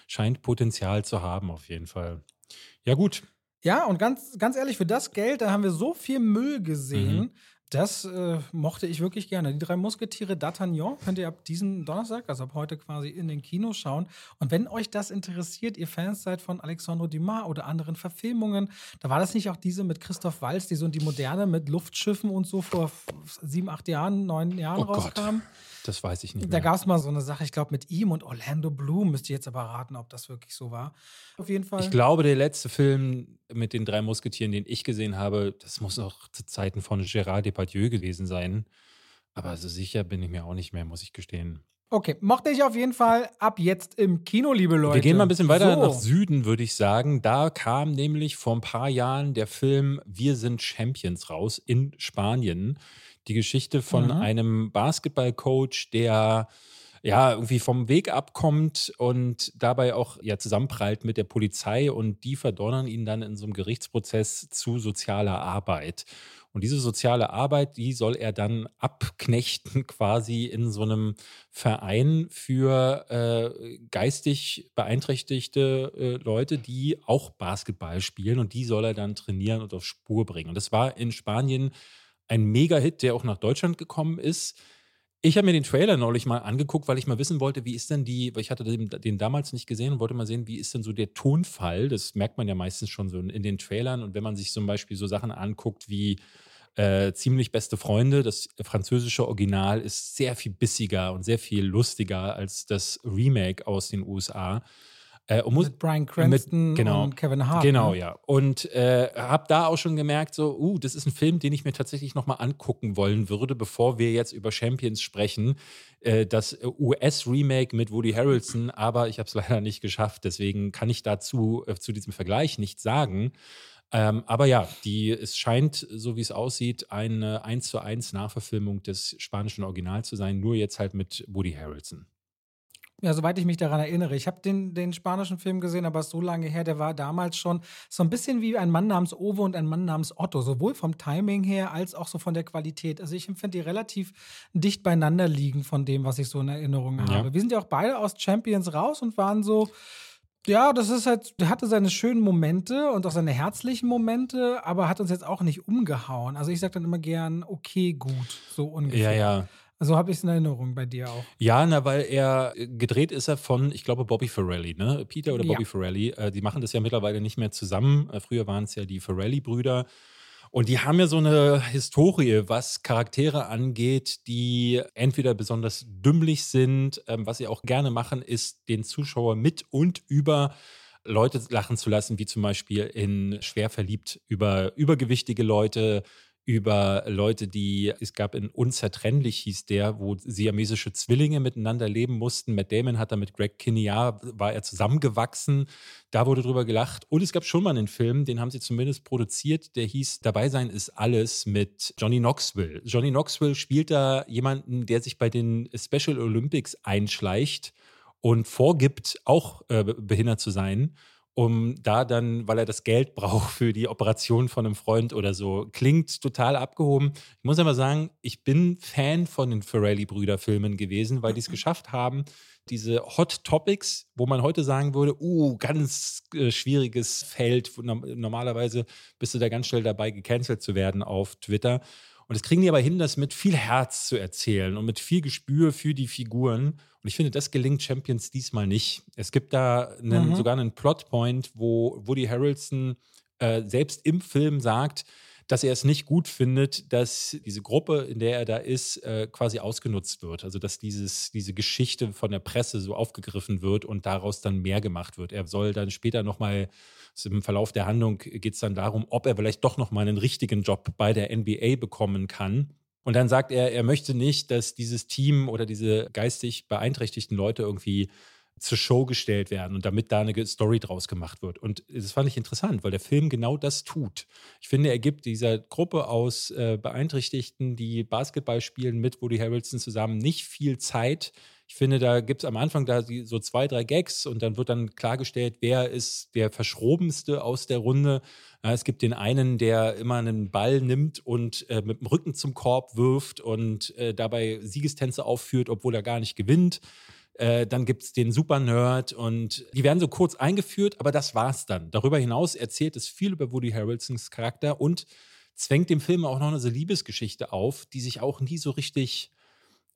scheint Potenzial zu haben auf jeden Fall. Ja, gut. Ja, und ganz, ganz ehrlich, für das Geld, da haben wir so viel Müll gesehen. Mhm. Das äh, mochte ich wirklich gerne. Die drei Musketiere D'Artagnan könnt ihr ab diesem Donnerstag, also ab heute quasi in den Kinos schauen. Und wenn euch das interessiert, ihr Fans seid von Alexandre Dumas oder anderen Verfilmungen, da war das nicht auch diese mit Christoph Walz, die so in die Moderne mit Luftschiffen und so vor sieben, acht Jahren, neun Jahren oh rauskam? Gott. Das weiß ich nicht. Mehr. Da gab es mal so eine Sache, ich glaube, mit ihm und Orlando Bloom, müsst ihr jetzt aber raten, ob das wirklich so war. Auf jeden Fall. Ich glaube, der letzte Film mit den drei Musketieren, den ich gesehen habe, das muss auch zu Zeiten von Gérard Depardieu gewesen sein. Aber so sicher bin ich mir auch nicht mehr, muss ich gestehen. Okay, mochte ich auf jeden Fall ab jetzt im Kino, liebe Leute. Wir gehen mal ein bisschen weiter so. nach Süden, würde ich sagen. Da kam nämlich vor ein paar Jahren der Film Wir sind Champions raus in Spanien. Die Geschichte von mhm. einem Basketballcoach, der ja, irgendwie vom Weg abkommt und dabei auch ja zusammenprallt mit der Polizei und die verdonnern ihn dann in so einem Gerichtsprozess zu sozialer Arbeit. Und diese soziale Arbeit, die soll er dann abknechten quasi in so einem Verein für äh, geistig beeinträchtigte äh, Leute, die auch Basketball spielen und die soll er dann trainieren und auf Spur bringen. Und das war in Spanien ein Mega-Hit, der auch nach Deutschland gekommen ist. Ich habe mir den Trailer neulich mal angeguckt, weil ich mal wissen wollte, wie ist denn die, weil ich hatte den, den, damals nicht gesehen und wollte mal sehen, wie ist denn so der Tonfall. Das merkt man ja meistens schon so in, den Trailern. Und wenn man sich zum Beispiel so Sachen anguckt wie äh, Ziemlich beste Freunde, das französische Original ist sehr viel bissiger und sehr viel lustiger als das Remake aus den USA. Äh, mit Brian Cranston mit, genau, und Kevin Hart. Genau, ne? ja. Und äh, habe da auch schon gemerkt, so, uh, das ist ein Film, den ich mir tatsächlich nochmal angucken wollen würde, bevor wir jetzt über Champions sprechen. Äh, das US-Remake mit Woody Harrelson, aber ich habe es leider nicht geschafft. Deswegen kann ich dazu äh, zu diesem Vergleich nichts sagen. Ähm, aber ja, die, es scheint, so wie es aussieht, eine 1 zu 1 Nachverfilmung des spanischen Originals zu sein, nur jetzt halt mit Woody Harrelson. Ja, soweit ich mich daran erinnere. Ich habe den, den spanischen Film gesehen, aber so lange her, der war damals schon so ein bisschen wie ein Mann namens Owe und ein Mann namens Otto, sowohl vom Timing her als auch so von der Qualität. Also ich empfinde die relativ dicht beieinander liegen von dem, was ich so in Erinnerung ja. habe. Wir sind ja auch beide aus Champions raus und waren so, ja, das ist halt, der hatte seine schönen Momente und auch seine herzlichen Momente, aber hat uns jetzt auch nicht umgehauen. Also ich sage dann immer gern, okay, gut, so ungefähr. Ja, ja. Also habe ich es in Erinnerung bei dir auch. Ja, na, weil er gedreht ist er von, ich glaube, Bobby Ferrelli, ne? Peter oder Bobby ja. Ferrelli. Äh, die machen das ja mittlerweile nicht mehr zusammen. Äh, früher waren es ja die Ferrelli-Brüder. Und die haben ja so eine Historie, was Charaktere angeht, die entweder besonders dümmlich sind. Ähm, was sie auch gerne machen, ist den Zuschauer mit und über Leute lachen zu lassen, wie zum Beispiel in Schwer verliebt über übergewichtige Leute, über Leute, die, es gab in Unzertrennlich hieß der, wo siamesische Zwillinge miteinander leben mussten. Matt Damon hat da mit Greg Kinnear, war er zusammengewachsen. Da wurde drüber gelacht. Und es gab schon mal einen Film, den haben sie zumindest produziert, der hieß Dabei sein ist alles mit Johnny Knoxville. Johnny Knoxville spielt da jemanden, der sich bei den Special Olympics einschleicht und vorgibt, auch äh, behindert zu sein um da dann, weil er das Geld braucht für die Operation von einem Freund oder so. Klingt total abgehoben. Ich muss aber sagen, ich bin Fan von den Ferrelli-Brüder-Filmen gewesen, weil die es geschafft haben, diese Hot Topics, wo man heute sagen würde, uh, ganz äh, schwieriges Feld, normalerweise bist du da ganz schnell dabei, gecancelt zu werden auf Twitter. Und das kriegen die aber hin, das mit viel Herz zu erzählen und mit viel Gespür für die Figuren. Und ich finde, das gelingt Champions diesmal nicht. Es gibt da einen, mhm. sogar einen Plotpoint, wo Woody Harrelson äh, selbst im Film sagt, dass er es nicht gut findet, dass diese Gruppe, in der er da ist, äh, quasi ausgenutzt wird. Also dass dieses, diese Geschichte von der Presse so aufgegriffen wird und daraus dann mehr gemacht wird. Er soll dann später nochmal, im Verlauf der Handlung geht es dann darum, ob er vielleicht doch nochmal einen richtigen Job bei der NBA bekommen kann. Und dann sagt er, er möchte nicht, dass dieses Team oder diese geistig beeinträchtigten Leute irgendwie zur Show gestellt werden und damit da eine Story draus gemacht wird. Und das fand ich interessant, weil der Film genau das tut. Ich finde, er gibt dieser Gruppe aus äh, Beeinträchtigten, die Basketball spielen mit Woody Harrelson zusammen, nicht viel Zeit. Ich finde, da gibt es am Anfang da so zwei, drei Gags und dann wird dann klargestellt, wer ist der Verschrobenste aus der Runde. Ja, es gibt den einen, der immer einen Ball nimmt und äh, mit dem Rücken zum Korb wirft und äh, dabei Siegestänze aufführt, obwohl er gar nicht gewinnt. Äh, dann gibt es den Super Nerd und die werden so kurz eingeführt, aber das war's dann. Darüber hinaus erzählt es viel über Woody Harrelsons Charakter und zwängt dem Film auch noch eine Liebesgeschichte auf, die sich auch nie so richtig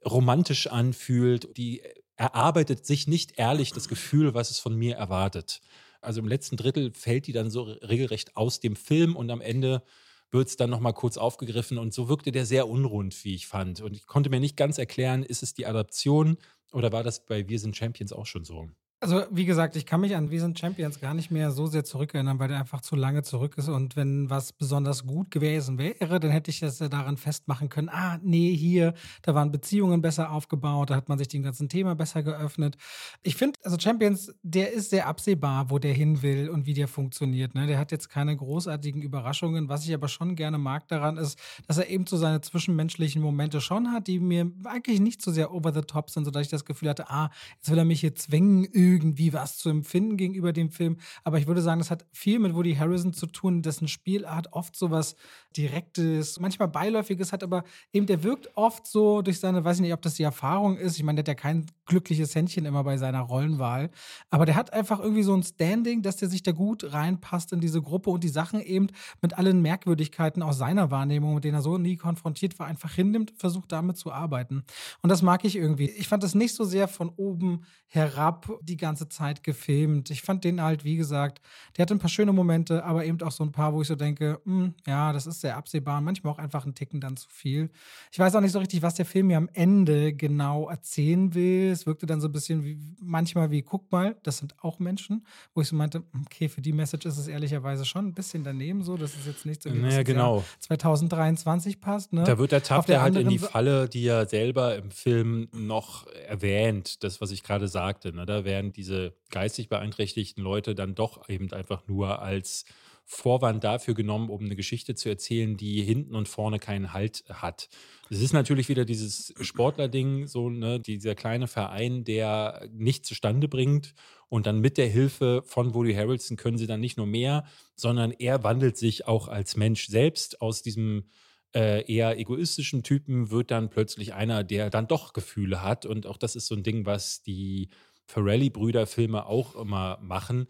romantisch anfühlt. Die erarbeitet sich nicht ehrlich das Gefühl, was es von mir erwartet. Also im letzten Drittel fällt die dann so regelrecht aus dem Film und am Ende wird es dann nochmal kurz aufgegriffen und so wirkte der sehr unrund, wie ich fand. Und ich konnte mir nicht ganz erklären, ist es die Adaption oder war das bei Wir sind Champions auch schon so? Also, wie gesagt, ich kann mich an Wir Champions gar nicht mehr so sehr zurückerinnern, weil der einfach zu lange zurück ist. Und wenn was besonders gut gewesen wäre, dann hätte ich das ja daran festmachen können. Ah, nee, hier, da waren Beziehungen besser aufgebaut, da hat man sich dem ganzen Thema besser geöffnet. Ich finde, also Champions, der ist sehr absehbar, wo der hin will und wie der funktioniert. Ne? Der hat jetzt keine großartigen Überraschungen. Was ich aber schon gerne mag daran ist, dass er eben so seine zwischenmenschlichen Momente schon hat, die mir eigentlich nicht so sehr over the top sind, sodass ich das Gefühl hatte, ah, jetzt will er mich hier zwingen, irgendwie was zu empfinden gegenüber dem Film. Aber ich würde sagen, das hat viel mit Woody Harrison zu tun, dessen Spielart oft so was Direktes, manchmal Beiläufiges hat, aber eben der wirkt oft so durch seine, weiß ich nicht, ob das die Erfahrung ist. Ich meine, der hat ja kein glückliches Händchen immer bei seiner Rollenwahl. Aber der hat einfach irgendwie so ein Standing, dass der sich da gut reinpasst in diese Gruppe und die Sachen eben mit allen Merkwürdigkeiten aus seiner Wahrnehmung, mit denen er so nie konfrontiert war, einfach hinnimmt, versucht damit zu arbeiten. Und das mag ich irgendwie. Ich fand das nicht so sehr von oben herab die ganze Zeit gefilmt. Ich fand den halt, wie gesagt, der hatte ein paar schöne Momente, aber eben auch so ein paar, wo ich so denke, mh, hm, ja, das ist sehr absehbar. Manchmal auch einfach ein Ticken dann zu viel. Ich weiß auch nicht so richtig, was der Film mir am Ende genau erzählen will es wirkte dann so ein bisschen wie, manchmal wie, guck mal, das sind auch Menschen, wo ich so meinte, okay, für die Message ist es ehrlicherweise schon ein bisschen daneben so, das ist jetzt nicht so, wie naja, genau. 2023 passt. Ne? Da wird der tappt er halt in die Falle, die er selber im Film noch erwähnt, das, was ich gerade sagte. Ne? Da werden diese geistig beeinträchtigten Leute dann doch eben einfach nur als Vorwand dafür genommen, um eine Geschichte zu erzählen, die hinten und vorne keinen Halt hat. Es ist natürlich wieder dieses Sportler-Ding, so ne, dieser kleine Verein, der nicht zustande bringt. Und dann mit der Hilfe von Woody Harrelson können sie dann nicht nur mehr, sondern er wandelt sich auch als Mensch selbst aus diesem äh, eher egoistischen Typen, wird dann plötzlich einer, der dann doch Gefühle hat. Und auch das ist so ein Ding, was die Ferrelli-Brüder-Filme auch immer machen.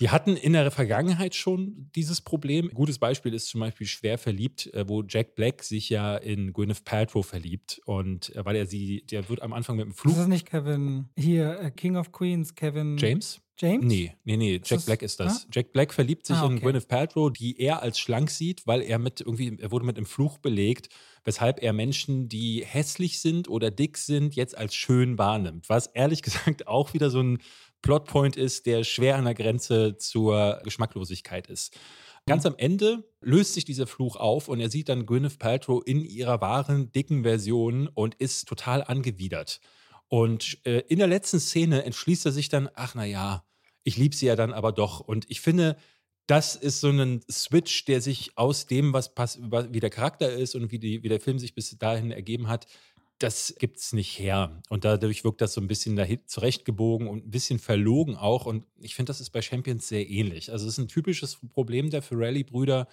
Die hatten in der Vergangenheit schon dieses Problem. Ein gutes Beispiel ist zum Beispiel Schwer verliebt, äh, wo Jack Black sich ja in Gwyneth Paltrow verliebt. Und äh, weil er sie, der wird am Anfang mit dem Flug. Ist das nicht Kevin, hier, uh, King of Queens, Kevin. James? James? Nee, nee, nee, Jack Black ist das. Ah? Jack Black verliebt sich ah, okay. in Gwyneth Paltrow, die er als schlank sieht, weil er mit irgendwie, er wurde mit einem Fluch belegt, weshalb er Menschen, die hässlich sind oder dick sind, jetzt als schön wahrnimmt. Was ehrlich gesagt auch wieder so ein Plotpoint ist, der schwer an der Grenze zur Geschmacklosigkeit ist. Ganz am Ende löst sich dieser Fluch auf und er sieht dann Gwyneth Paltrow in ihrer wahren, dicken Version und ist total angewidert. Und äh, in der letzten Szene entschließt er sich dann, ach na ja, ich liebe sie ja dann aber doch. Und ich finde, das ist so ein Switch, der sich aus dem, was pass wie der Charakter ist und wie, die, wie der Film sich bis dahin ergeben hat, das gibt es nicht her. Und dadurch wirkt das so ein bisschen dahin zurechtgebogen und ein bisschen verlogen auch. Und ich finde, das ist bei Champions sehr ähnlich. Also es ist ein typisches Problem der Ferrelli-Brüder,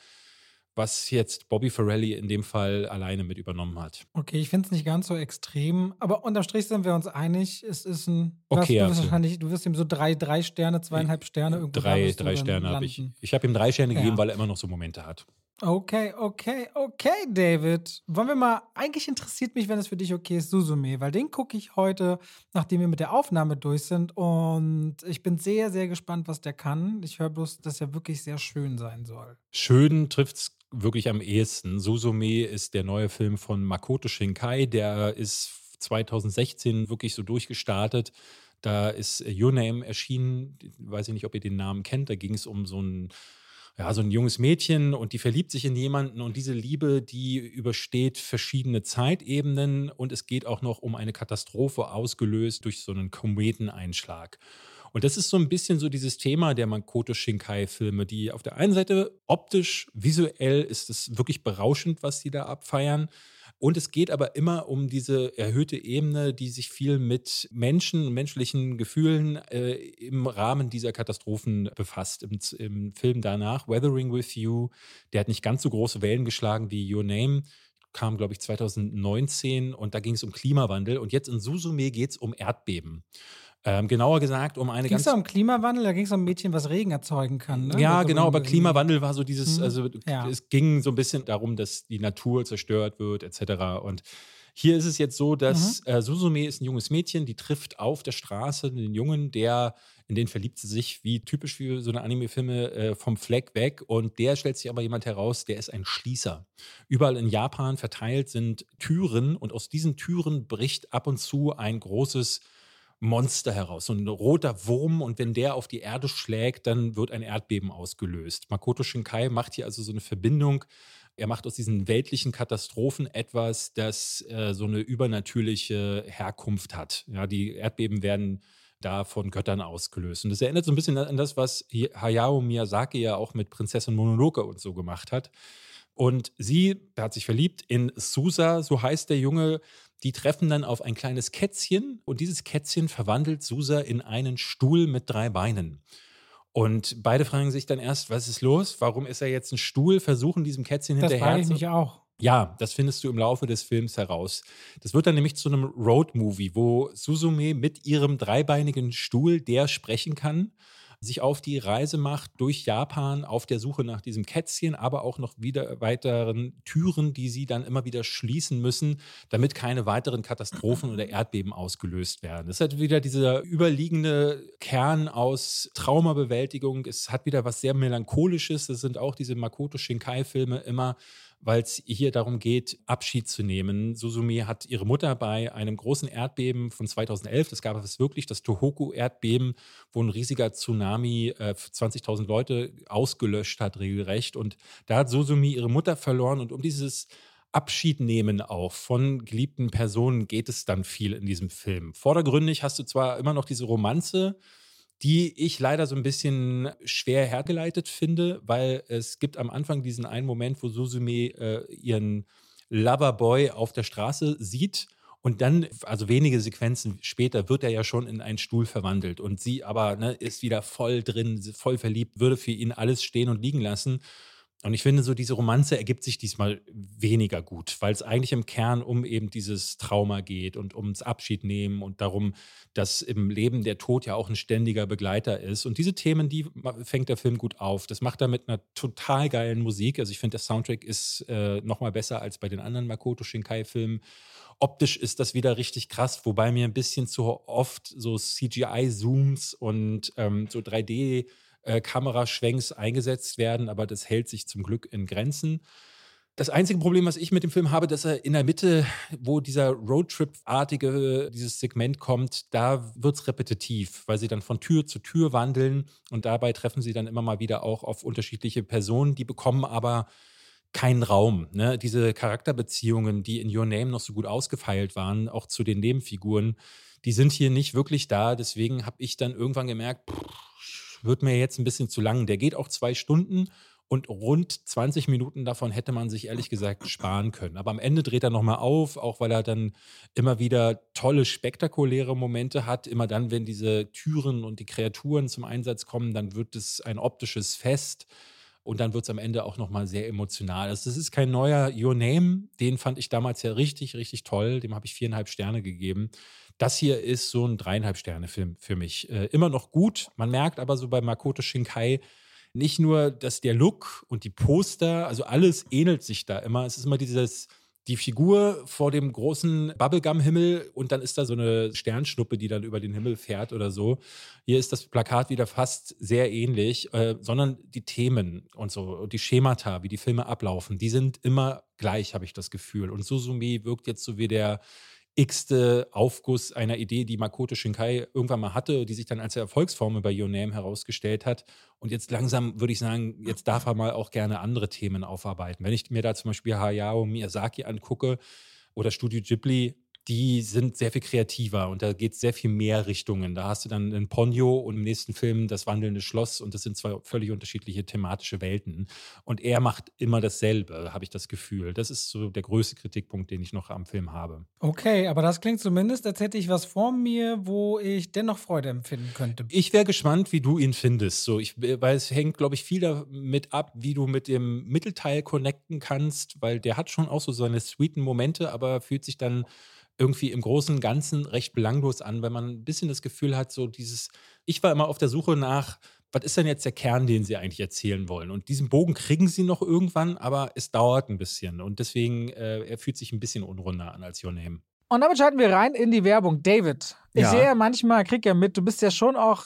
was jetzt Bobby Ferrelli in dem Fall alleine mit übernommen hat. Okay, ich finde es nicht ganz so extrem, aber unterm Strich sind wir uns einig, es ist ein. Du okay, hast, du, wirst wahrscheinlich, du wirst ihm so drei, drei Sterne, zweieinhalb Sterne irgendwo Drei, drei Sterne habe ich. Ich habe ihm drei Sterne ja. gegeben, weil er immer noch so Momente hat. Okay, okay, okay, David. Wollen wir mal, eigentlich interessiert mich, wenn es für dich okay ist, Suzume, weil den gucke ich heute, nachdem wir mit der Aufnahme durch sind. Und ich bin sehr, sehr gespannt, was der kann. Ich höre bloß, dass er wirklich sehr schön sein soll. Schön trifft es wirklich am ehesten. Suzume ist der neue Film von Makoto Shinkai. Der ist 2016 wirklich so durchgestartet. Da ist Your Name erschienen. Weiß ich nicht, ob ihr den Namen kennt. Da ging es um so ein ja, so ein junges Mädchen und die verliebt sich in jemanden und diese Liebe, die übersteht verschiedene Zeitebenen und es geht auch noch um eine Katastrophe ausgelöst durch so einen Kometeneinschlag. Und das ist so ein bisschen so dieses Thema der Makoto Shinkai-Filme, die auf der einen Seite optisch, visuell ist es wirklich berauschend, was sie da abfeiern. Und es geht aber immer um diese erhöhte Ebene, die sich viel mit Menschen menschlichen Gefühlen äh, im Rahmen dieser Katastrophen befasst. Im, Im, Film danach, Weathering with You, der hat nicht ganz so große Wellen geschlagen wie Your Name, kam, glaube ich, 2019 und da ging es um Klimawandel. Und jetzt in Susume geht es um Erdbeben. Ähm, genauer gesagt, um eine ging's ganz. Ging es um Klimawandel? Da ging es um ein Mädchen, was Regen erzeugen kann. Ne? Ja, genau, aber Klimawandel war so dieses, mhm. also ja. es ging so ein bisschen darum, dass die Natur zerstört wird, etc. Und hier ist es jetzt so, dass mhm. äh, Susume ist ein junges Mädchen, die trifft auf der Straße einen Jungen, der, in den verliebt sie sich, wie typisch für so eine Anime-Filme, äh, vom Fleck weg. Und der stellt sich aber jemand heraus, der ist ein Schließer. Überall in Japan verteilt sind Türen und aus diesen Türen bricht ab und zu ein großes Monster heraus, so ein roter Wurm und wenn der auf die Erde schlägt, dann wird ein Erdbeben ausgelöst. Makoto Shinkai macht hier also so eine Verbindung. Er macht aus diesen weltlichen Katastrophen etwas, das äh, so eine übernatürliche Herkunft hat. Ja, die Erdbeben werden da von Göttern ausgelöst. Und das erinnert so ein bisschen an das, was Hayao Miyazaki ja auch mit Prinzessin Mononoke und so gemacht hat. Und sie hat sich verliebt in Susa, so heißt der Junge, die treffen dann auf ein kleines Kätzchen und dieses Kätzchen verwandelt Susa in einen Stuhl mit drei Beinen. Und beide fragen sich dann erst, was ist los? Warum ist er jetzt ein Stuhl? Versuchen diesem Kätzchen das hinterher. Das frage ich mich auch. Ja, das findest du im Laufe des Films heraus. Das wird dann nämlich zu einem Road-Movie, wo Suzume mit ihrem dreibeinigen Stuhl, der sprechen kann, sich auf die Reise macht durch Japan auf der Suche nach diesem Kätzchen, aber auch noch wieder weiteren Türen, die sie dann immer wieder schließen müssen, damit keine weiteren Katastrophen oder Erdbeben ausgelöst werden. Es hat wieder dieser überliegende Kern aus Traumabewältigung. Es hat wieder was sehr Melancholisches. Das sind auch diese Makoto Shinkai-Filme immer weil es hier darum geht, Abschied zu nehmen. Susumi hat ihre Mutter bei einem großen Erdbeben von 2011, das gab es wirklich, das Tohoku-Erdbeben, wo ein riesiger Tsunami äh, 20.000 Leute ausgelöscht hat, regelrecht. Und da hat Susumi ihre Mutter verloren und um dieses Abschied nehmen auch von geliebten Personen geht es dann viel in diesem Film. Vordergründig hast du zwar immer noch diese Romanze, die ich leider so ein bisschen schwer hergeleitet finde, weil es gibt am Anfang diesen einen Moment, wo Susume äh, ihren Loverboy auf der Straße sieht und dann, also wenige Sequenzen später, wird er ja schon in einen Stuhl verwandelt und sie aber ne, ist wieder voll drin, voll verliebt, würde für ihn alles stehen und liegen lassen. Und ich finde, so diese Romanze ergibt sich diesmal weniger gut, weil es eigentlich im Kern um eben dieses Trauma geht und ums Abschied nehmen und darum, dass im Leben der Tod ja auch ein ständiger Begleiter ist. Und diese Themen, die fängt der Film gut auf. Das macht er mit einer total geilen Musik. Also ich finde, der Soundtrack ist äh, noch mal besser als bei den anderen Makoto Shinkai-Filmen. Optisch ist das wieder richtig krass, wobei mir ein bisschen zu oft so CGI-Zooms und ähm, so 3D- äh, Kameraschwenks eingesetzt werden, aber das hält sich zum Glück in Grenzen. Das einzige Problem, was ich mit dem Film habe, dass er in der Mitte, wo dieser Roadtrip-artige, dieses Segment kommt, da wird es repetitiv, weil sie dann von Tür zu Tür wandeln und dabei treffen sie dann immer mal wieder auch auf unterschiedliche Personen, die bekommen aber keinen Raum. Ne? Diese Charakterbeziehungen, die in Your Name noch so gut ausgefeilt waren, auch zu den Nebenfiguren, die sind hier nicht wirklich da. Deswegen habe ich dann irgendwann gemerkt, pff, wird mir jetzt ein bisschen zu lang. Der geht auch zwei Stunden und rund 20 Minuten davon hätte man sich ehrlich gesagt sparen können. Aber am Ende dreht er nochmal auf, auch weil er dann immer wieder tolle, spektakuläre Momente hat. Immer dann, wenn diese Türen und die Kreaturen zum Einsatz kommen, dann wird es ein optisches Fest. Und dann wird es am Ende auch nochmal sehr emotional. Also das ist kein neuer Your Name. Den fand ich damals ja richtig, richtig toll. Dem habe ich viereinhalb Sterne gegeben. Das hier ist so ein dreieinhalb Sterne-Film für mich. Äh, immer noch gut. Man merkt aber so bei Makoto Shinkai, nicht nur, dass der Look und die Poster, also alles ähnelt sich da immer. Es ist immer dieses, die Figur vor dem großen Bubblegum-Himmel und dann ist da so eine Sternschnuppe, die dann über den Himmel fährt oder so. Hier ist das Plakat wieder fast sehr ähnlich, äh, sondern die Themen und so und die Schemata, wie die Filme ablaufen, die sind immer gleich, habe ich das Gefühl. Und Susumi wirkt jetzt so wie der x-te Aufguss einer Idee, die Makoto Shinkai irgendwann mal hatte, die sich dann als Erfolgsformel bei Your Name herausgestellt hat. Und jetzt langsam würde ich sagen, jetzt darf er mal auch gerne andere Themen aufarbeiten. Wenn ich mir da zum Beispiel Hayao Miyazaki angucke oder Studio Ghibli, die sind sehr viel kreativer und da geht es sehr viel mehr Richtungen. Da hast du dann einen Ponyo und im nächsten Film das wandelnde Schloss und das sind zwei völlig unterschiedliche thematische Welten. Und er macht immer dasselbe, habe ich das Gefühl. Das ist so der größte Kritikpunkt, den ich noch am Film habe. Okay, aber das klingt zumindest, als hätte ich was vor mir, wo ich dennoch Freude empfinden könnte. Ich wäre gespannt, wie du ihn findest. So, ich, weil es hängt, glaube ich, viel damit ab, wie du mit dem Mittelteil connecten kannst, weil der hat schon auch so seine sweeten Momente, aber fühlt sich dann irgendwie im Großen und Ganzen recht belanglos an, weil man ein bisschen das Gefühl hat, so dieses, ich war immer auf der Suche nach, was ist denn jetzt der Kern, den sie eigentlich erzählen wollen? Und diesen Bogen kriegen sie noch irgendwann, aber es dauert ein bisschen. Und deswegen, äh, er fühlt sich ein bisschen unrunder an als Your Name. Und damit schalten wir rein in die Werbung. David, ich ja. sehe ja manchmal, krieg ja mit, du bist ja schon auch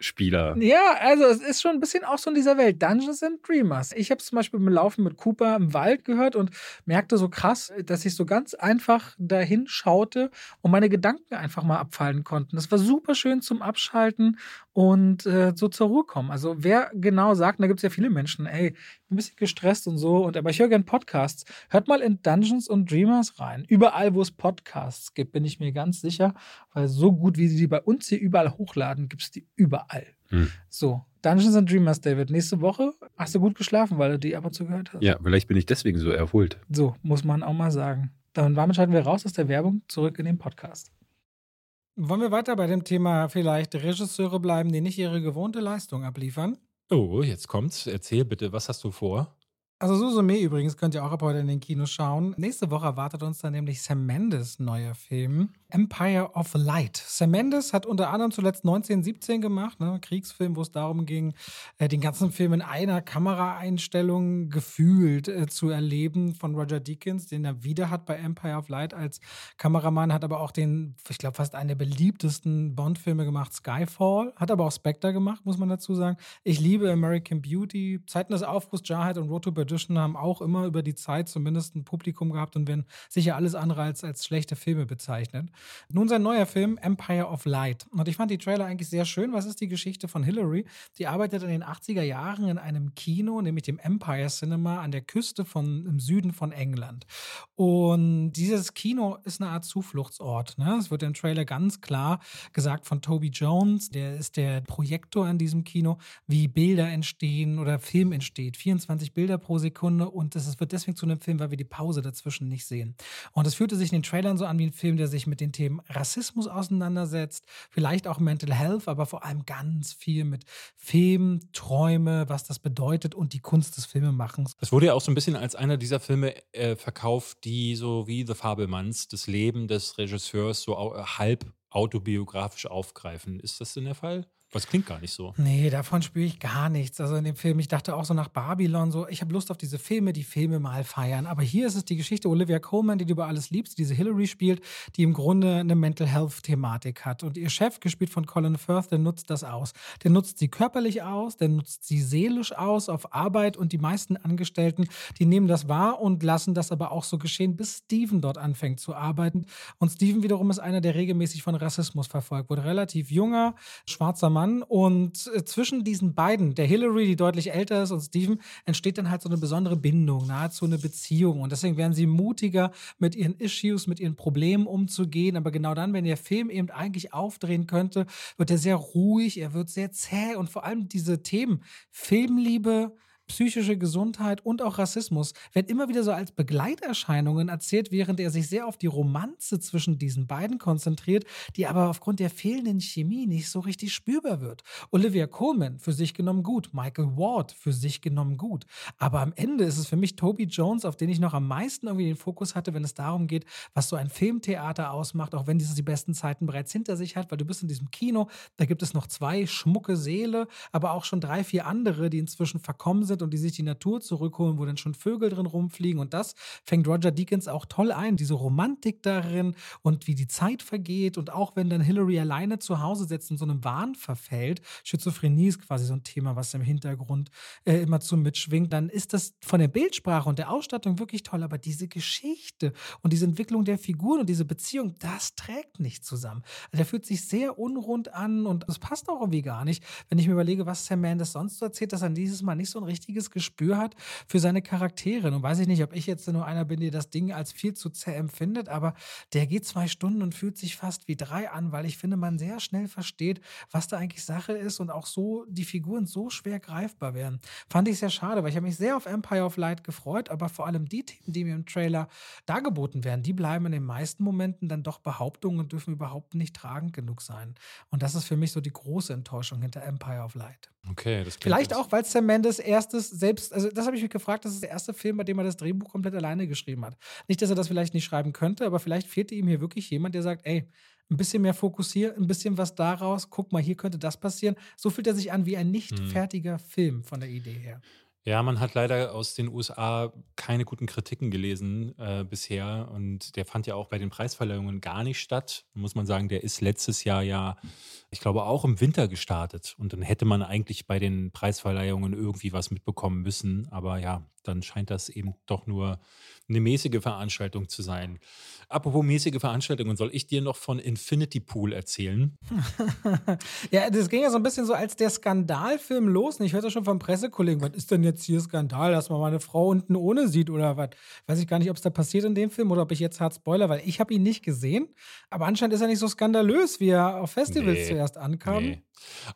Spieler. Ja, also es ist schon ein bisschen auch so in dieser Welt. Dungeons and Dreamers. Ich habe zum Beispiel beim Laufen mit Cooper im Wald gehört und merkte so krass, dass ich so ganz einfach dahin schaute und meine Gedanken einfach mal abfallen konnten. Das war super schön zum Abschalten und äh, so zur Ruhe kommen. Also wer genau sagt, da gibt es ja viele Menschen, ey, ein bisschen gestresst und so, und aber ich höre gerne Podcasts. Hört mal in Dungeons and Dreamers rein. Überall, wo es Podcasts gibt, bin ich mir ganz sicher, weil so gut, wie sie die bei uns hier überall hochladen, gibt es die überall. Hm. So, Dungeons and Dreamers, David. Nächste Woche hast du gut geschlafen, weil du die ab und zu gehört hast. Ja, vielleicht bin ich deswegen so erholt. So, muss man auch mal sagen. Dann damit schalten wir raus aus der Werbung zurück in den Podcast. Wollen wir weiter bei dem Thema vielleicht Regisseure bleiben, die nicht ihre gewohnte Leistung abliefern? Oh, jetzt kommt's. Erzähl bitte, was hast du vor? Also Susume übrigens könnt ihr auch ab heute in den Kinos schauen. Nächste Woche erwartet uns dann nämlich Sam Mendes neuer Film. Empire of Light. Sam Mendes hat unter anderem zuletzt 1917 gemacht, ne, Kriegsfilm, wo es darum ging, äh, den ganzen Film in einer Kameraeinstellung gefühlt äh, zu erleben von Roger Deakins, den er wieder hat bei Empire of Light als Kameramann, hat aber auch den, ich glaube, fast einen der beliebtesten Bond-Filme gemacht, Skyfall, hat aber auch Spectre gemacht, muss man dazu sagen. Ich liebe American Beauty, Zeiten des Aufbruchs, Jarhead und Road to Perdition haben auch immer über die Zeit zumindest ein Publikum gehabt und werden sicher alles andere als, als schlechte Filme bezeichnet. Nun sein neuer Film Empire of Light. Und ich fand die Trailer eigentlich sehr schön. Was ist die Geschichte von Hillary? Die arbeitet in den 80er Jahren in einem Kino, nämlich dem Empire Cinema an der Küste von, im Süden von England. Und dieses Kino ist eine Art Zufluchtsort. Ne? Es wird im Trailer ganz klar gesagt von Toby Jones, der ist der Projektor in diesem Kino, wie Bilder entstehen oder Film entsteht. 24 Bilder pro Sekunde und es wird deswegen zu einem Film, weil wir die Pause dazwischen nicht sehen. Und es fühlte sich in den Trailern so an wie ein Film, der sich mit den Themen Rassismus auseinandersetzt, vielleicht auch Mental Health, aber vor allem ganz viel mit Film, Träume, was das bedeutet und die Kunst des Filmemachens. Es wurde ja auch so ein bisschen als einer dieser Filme äh, verkauft, die so wie The Fabelmanns das Leben des Regisseurs so halb autobiografisch aufgreifen. Ist das denn der Fall? Was klingt gar nicht so. Nee, davon spüre ich gar nichts. Also in dem Film, ich dachte auch so nach Babylon, so, ich habe Lust auf diese Filme, die Filme mal feiern. Aber hier ist es die Geschichte Olivia Colman, die du über alles liebst, die diese Hillary spielt, die im Grunde eine Mental Health-Thematik hat. Und ihr Chef, gespielt von Colin Firth, der nutzt das aus. Der nutzt sie körperlich aus, der nutzt sie seelisch aus auf Arbeit und die meisten Angestellten, die nehmen das wahr und lassen das aber auch so geschehen, bis Steven dort anfängt zu arbeiten. Und Steven wiederum ist einer, der regelmäßig von Rassismus verfolgt wurde. Relativ junger, schwarzer Mann Mann. Und äh, zwischen diesen beiden, der Hillary, die deutlich älter ist, und Stephen, entsteht dann halt so eine besondere Bindung, nahezu eine Beziehung. Und deswegen werden sie mutiger, mit ihren Issues, mit ihren Problemen umzugehen. Aber genau dann, wenn der Film eben eigentlich aufdrehen könnte, wird er sehr ruhig, er wird sehr zäh und vor allem diese Themen Filmliebe, psychische Gesundheit und auch Rassismus werden immer wieder so als Begleiterscheinungen erzählt, während er sich sehr auf die Romanze zwischen diesen beiden konzentriert, die aber aufgrund der fehlenden Chemie nicht so richtig spürbar wird. Olivia Coleman für sich genommen gut, Michael Ward für sich genommen gut. Aber am Ende ist es für mich Toby Jones, auf den ich noch am meisten irgendwie den Fokus hatte, wenn es darum geht, was so ein Filmtheater ausmacht, auch wenn dieses die besten Zeiten bereits hinter sich hat, weil du bist in diesem Kino, da gibt es noch zwei schmucke Seele, aber auch schon drei, vier andere, die inzwischen verkommen sind und die sich die Natur zurückholen, wo dann schon Vögel drin rumfliegen. Und das fängt Roger Deakins auch toll ein, diese Romantik darin und wie die Zeit vergeht. Und auch wenn dann Hillary alleine zu Hause sitzt und so einem Wahn verfällt, Schizophrenie ist quasi so ein Thema, was im Hintergrund äh, immer zu mitschwingt, dann ist das von der Bildsprache und der Ausstattung wirklich toll. Aber diese Geschichte und diese Entwicklung der Figuren und diese Beziehung, das trägt nicht zusammen. Also der fühlt sich sehr unrund an und das passt auch irgendwie gar nicht, wenn ich mir überlege, was Sam Mendes sonst so erzählt, dass er dieses Mal nicht so ein richtiges richtiges Gespür hat für seine Charaktere. Nun weiß ich nicht, ob ich jetzt nur einer bin, der das Ding als viel zu zäh empfindet, aber der geht zwei Stunden und fühlt sich fast wie drei an, weil ich finde, man sehr schnell versteht, was da eigentlich Sache ist und auch so die Figuren so schwer greifbar werden. Fand ich sehr schade, weil ich habe mich sehr auf Empire of Light gefreut, aber vor allem die Themen, die mir im Trailer dargeboten werden, die bleiben in den meisten Momenten dann doch Behauptungen und dürfen überhaupt nicht tragend genug sein. Und das ist für mich so die große Enttäuschung hinter Empire of Light. Okay, das Vielleicht auch, weil Sam Mendes erstes selbst, also das habe ich mich gefragt, das ist der erste Film, bei dem er das Drehbuch komplett alleine geschrieben hat. Nicht, dass er das vielleicht nicht schreiben könnte, aber vielleicht fehlte ihm hier wirklich jemand, der sagt, ey, ein bisschen mehr fokussieren, ein bisschen was daraus, guck mal, hier könnte das passieren. So fühlt er sich an wie ein nicht hm. fertiger Film von der Idee her. Ja, man hat leider aus den USA keine guten Kritiken gelesen äh, bisher und der fand ja auch bei den Preisverleihungen gar nicht statt. Muss man sagen, der ist letztes Jahr ja, ich glaube, auch im Winter gestartet und dann hätte man eigentlich bei den Preisverleihungen irgendwie was mitbekommen müssen. Aber ja, dann scheint das eben doch nur eine mäßige Veranstaltung zu sein. Apropos mäßige Veranstaltungen, soll ich dir noch von Infinity Pool erzählen? ja, das ging ja so ein bisschen so als der Skandalfilm los. Und ich hörte schon vom Pressekollegen, was ist denn jetzt hier Skandal, dass man meine Frau unten ohne sieht oder was? Weiß ich gar nicht, ob es da passiert in dem Film oder ob ich jetzt hart spoiler, weil ich habe ihn nicht gesehen. Aber anscheinend ist er nicht so skandalös, wie er auf Festivals nee, zuerst ankam. Nee.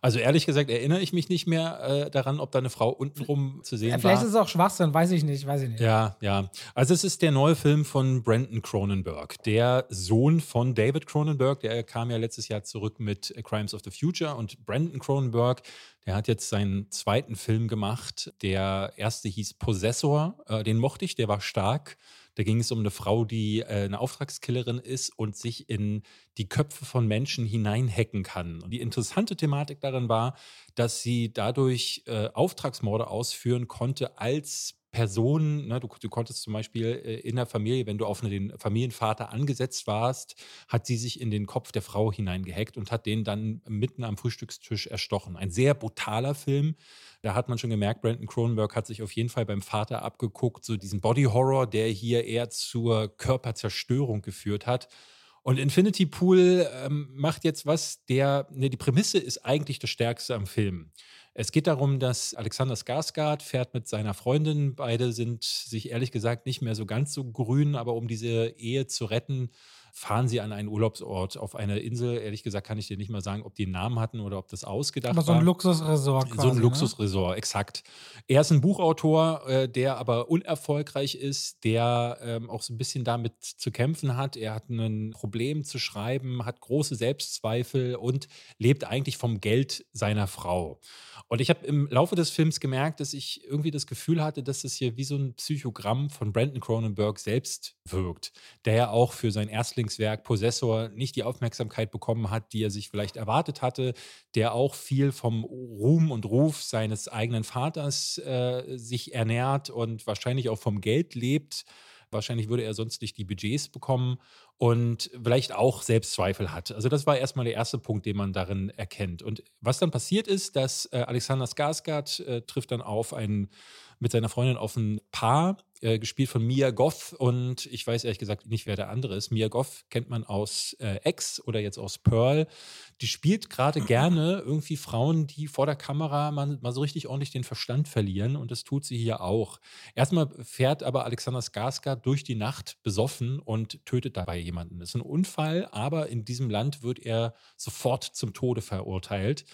Also ehrlich gesagt erinnere ich mich nicht mehr äh, daran, ob da eine Frau untenrum zu sehen ja, vielleicht war. Vielleicht ist es auch Schwachsinn, weiß ich nicht, weiß ich nicht. Ja, ja. Also es ist der neue Film von Brandon Cronenberg, der Sohn von David Cronenberg. Der kam ja letztes Jahr zurück mit Crimes of the Future und Brandon Cronenberg, der hat jetzt seinen zweiten Film gemacht. Der erste hieß Possessor, äh, den mochte ich, der war stark. Da ging es um eine Frau, die äh, eine Auftragskillerin ist und sich in die Köpfe von Menschen hineinhacken kann. Und die interessante Thematik darin war, dass sie dadurch äh, Auftragsmorde ausführen konnte als Personen, ne, du, du, konntest zum Beispiel äh, in der Familie, wenn du auf den Familienvater angesetzt warst, hat sie sich in den Kopf der Frau hineingehackt und hat den dann mitten am Frühstückstisch erstochen. Ein sehr brutaler Film. Da hat man schon gemerkt, Brandon Cronenberg hat sich auf jeden Fall beim Vater abgeguckt, so diesen Body Horror, der hier eher zur Körperzerstörung geführt hat. Und Infinity Pool ähm, macht jetzt was, der, ne, die Prämisse ist eigentlich das Stärkste am Film. Es geht darum, dass Alexander Skarsgård fährt mit seiner Freundin. Beide sind sich ehrlich gesagt nicht mehr so ganz so grün, aber um diese Ehe zu retten, fahren sie an einen Urlaubsort auf eine Insel. Ehrlich gesagt kann ich dir nicht mal sagen, ob die einen Namen hatten oder ob das ausgedacht war. Aber so ein Luxusresort quasi, So ein ne? Luxusresort, exakt. Er ist ein Buchautor, äh, der aber unerfolgreich ist, der ähm, auch so ein bisschen damit zu kämpfen hat. Er hat ein Problem zu schreiben, hat große Selbstzweifel und lebt eigentlich vom Geld seiner Frau. Und ich habe im Laufe des Films gemerkt, dass ich irgendwie das Gefühl hatte, dass das hier wie so ein Psychogramm von Brandon Cronenberg selbst wirkt, der ja auch für sein Erstlingswerk Possessor nicht die Aufmerksamkeit bekommen hat, die er sich vielleicht erwartet hatte, der auch viel vom Ruhm und Ruf seines eigenen Vaters äh, sich ernährt und wahrscheinlich auch vom Geld lebt. Wahrscheinlich würde er sonst nicht die Budgets bekommen und vielleicht auch Selbstzweifel hat. Also das war erstmal der erste Punkt, den man darin erkennt. Und was dann passiert ist, dass äh, Alexander Skarsgård äh, trifft dann auf einen mit seiner Freundin auf ein Paar, äh, gespielt von Mia Goth und ich weiß ehrlich gesagt nicht, wer der andere ist. Mia Goth kennt man aus äh, X oder jetzt aus Pearl. Die spielt gerade gerne irgendwie Frauen, die vor der Kamera mal, mal so richtig ordentlich den Verstand verlieren und das tut sie hier auch. Erstmal fährt aber Alexander Skarsgård durch die Nacht besoffen und tötet dabei jemanden. Das ist ein Unfall, aber in diesem Land wird er sofort zum Tode verurteilt.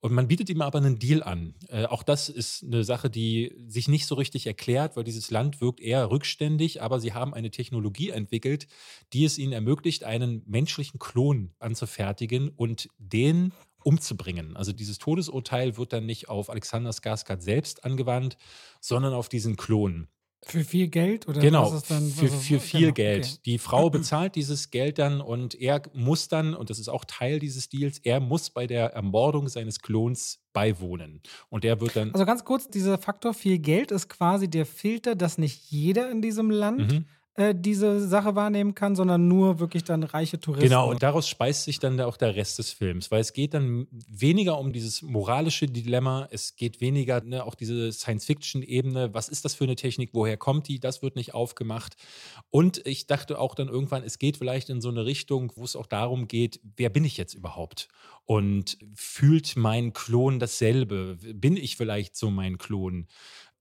Und man bietet ihm aber einen Deal an. Äh, auch das ist eine Sache, die sich nicht so richtig erklärt, weil dieses Land wirkt eher rückständig, aber sie haben eine Technologie entwickelt, die es ihnen ermöglicht, einen menschlichen Klon anzufertigen und den umzubringen. Also dieses Todesurteil wird dann nicht auf Alexander Skarsgård selbst angewandt, sondern auf diesen Klon. Für viel Geld oder genau, was ist dann, für, für viel genau, Geld. Okay. Die Frau bezahlt dieses Geld dann und er muss dann, und das ist auch Teil dieses Deals, er muss bei der Ermordung seines Klons beiwohnen. Und der wird dann. Also ganz kurz, dieser Faktor viel Geld ist quasi der Filter, dass nicht jeder in diesem Land mhm äh, diese Sache wahrnehmen kann, sondern nur wirklich dann reiche Touristen. Genau, und daraus speist sich dann auch der Rest des Films, weil es geht dann weniger um dieses moralische Dilemma, es geht weniger ne, auch diese Science-Fiction-Ebene, was ist das für eine Technik, woher kommt die, das wird nicht aufgemacht. Und ich dachte auch dann irgendwann, es geht vielleicht in so eine Richtung, wo es auch darum geht, wer bin ich jetzt überhaupt? Und fühlt mein Klon dasselbe? Bin ich vielleicht so mein Klon?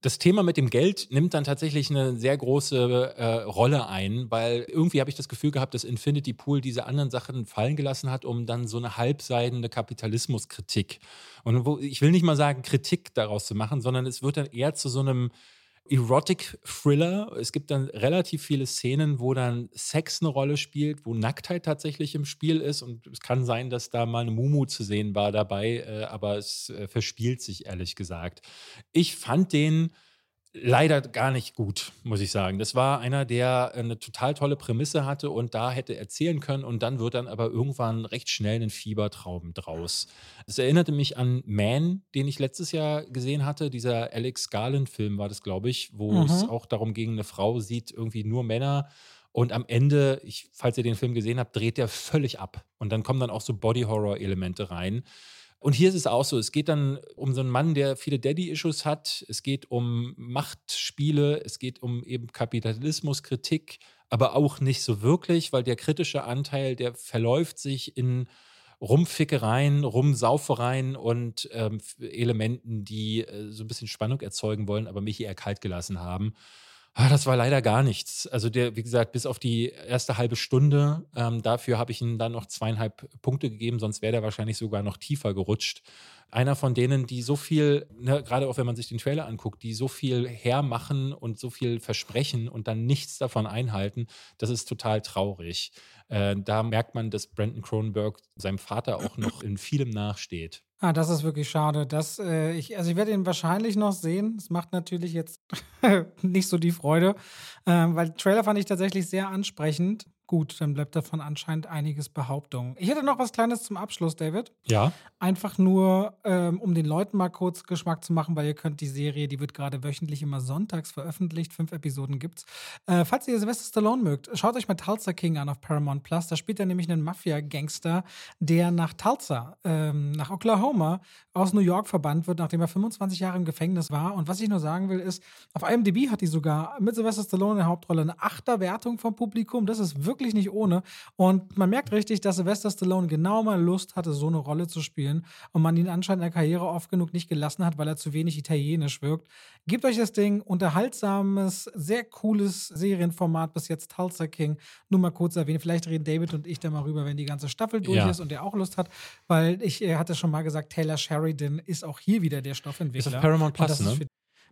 Das Thema mit dem Geld nimmt dann tatsächlich eine sehr große äh, Rolle ein, weil irgendwie habe ich das Gefühl gehabt, dass Infinity Pool diese anderen Sachen fallen gelassen hat, um dann so eine halbseidende Kapitalismuskritik und wo, ich will nicht mal sagen Kritik daraus zu machen, sondern es wird dann eher zu so einem Erotic-Thriller. Es gibt dann relativ viele Szenen, wo dann Sex eine Rolle spielt, wo Nacktheit tatsächlich im Spiel ist. Und es kann sein, dass da mal eine Mumu zu sehen war dabei, äh, aber es äh, verspielt sich ehrlich gesagt. Ich fand den leider gar nicht gut, muss ich sagen. Das war einer, der eine total tolle Prämisse hatte und da hätte erzählen können und dann wird dann aber irgendwann recht schnell ein Fiebertraum draus. Es erinnerte mich an Man, den ich letztes Jahr gesehen hatte. Dieser Alex Garland-Film war das, glaube ich, wo mhm. es auch darum ging, eine Frau sieht irgendwie nur Männer. Und am Ende, ich, falls ihr den Film gesehen habt, dreht der völlig ab. Und dann kommen dann auch so Body-Horror-Elemente rein. Und hier ist es auch so, es geht dann um so einen Mann, der viele Daddy-Issues hat, es geht um Machtspiele, es geht um eben Kapitalismuskritik, aber auch nicht so wirklich, weil der kritische Anteil, der verläuft sich in Rumfickereien, Rumsaufereien und ähm, Elementen, die äh, so ein bisschen Spannung erzeugen wollen, aber mich eher kalt gelassen haben. Ah, das war leider gar nichts. Also der, wie gesagt, bis auf die erste halbe Stunde, ähm, dafür habe ich ihm dann noch zweieinhalb Punkte gegeben, sonst wäre der wahrscheinlich sogar noch tiefer gerutscht. Einer von denen, die so viel, ne, gerade auch wenn man sich den Trailer anguckt, die so viel hermachen und so viel versprechen und dann nichts davon einhalten, das ist total traurig. Äh, da merkt man, dass Brandon Cronenberg seinem Vater auch noch in vielem nachsteht. Ah, das ist wirklich schade. Das, äh, ich, also ich werde ihn wahrscheinlich noch sehen. Es macht natürlich jetzt nicht so die Freude, äh, weil Trailer fand ich tatsächlich sehr ansprechend. Gut, dann bleibt davon anscheinend einiges Behauptung. Ich hätte noch was Kleines zum Abschluss, David. Ja. Einfach nur, ähm, um den Leuten mal kurz Geschmack zu machen, weil ihr könnt die Serie, die wird gerade wöchentlich immer sonntags veröffentlicht. Fünf Episoden gibt's. Äh, falls ihr Sylvester Stallone mögt, schaut euch mal Tulsa King an auf Paramount Plus. Da spielt er nämlich einen Mafia-Gangster, der nach Tulsa, ähm, nach Oklahoma, aus New York verbannt wird, nachdem er 25 Jahre im Gefängnis war. Und was ich nur sagen will, ist, auf IMDb hat die sogar mit Sylvester Stallone in der Hauptrolle eine Achterwertung vom Publikum. Das ist wirklich wirklich nicht ohne. Und man merkt richtig, dass Sylvester Stallone genau mal Lust hatte, so eine Rolle zu spielen und man ihn anscheinend in der Karriere oft genug nicht gelassen hat, weil er zu wenig italienisch wirkt. Gebt euch das Ding, unterhaltsames, sehr cooles Serienformat bis jetzt, Tulsa King. Nur mal kurz erwähnen, vielleicht reden David und ich da mal rüber, wenn die ganze Staffel durch Ja. ist und der auch Lust hat, weil ich äh, hatte schon mal gesagt, Taylor Sheridan ist auch hier wieder der Stoffentwickler. Ist auf Paramount Plus, das ist ne?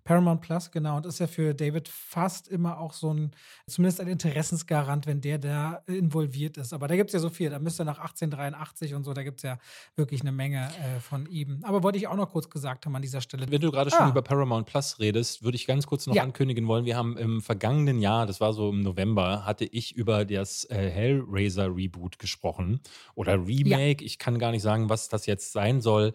Paramount Plus, genau. Und ist ja für David fast immer auch so ein, zumindest ein Interessensgarant, wenn der da involviert ist. Aber da gibt es ja so viel. Da müsste nach 1883 und so, da gibt es ja wirklich eine Menge äh, von ihm. Aber wollte ich auch noch kurz gesagt haben an dieser Stelle. Wenn du gerade schon Ah. über Paramount Plus redest, würde ich ganz kurz noch Ja. ankündigen wollen. Wir haben im vergangenen Jahr, das war so im November, hatte ich über das äh, Hellraiser Reboot gesprochen oder Remake. Ich kann gar nicht sagen, was das jetzt sein soll.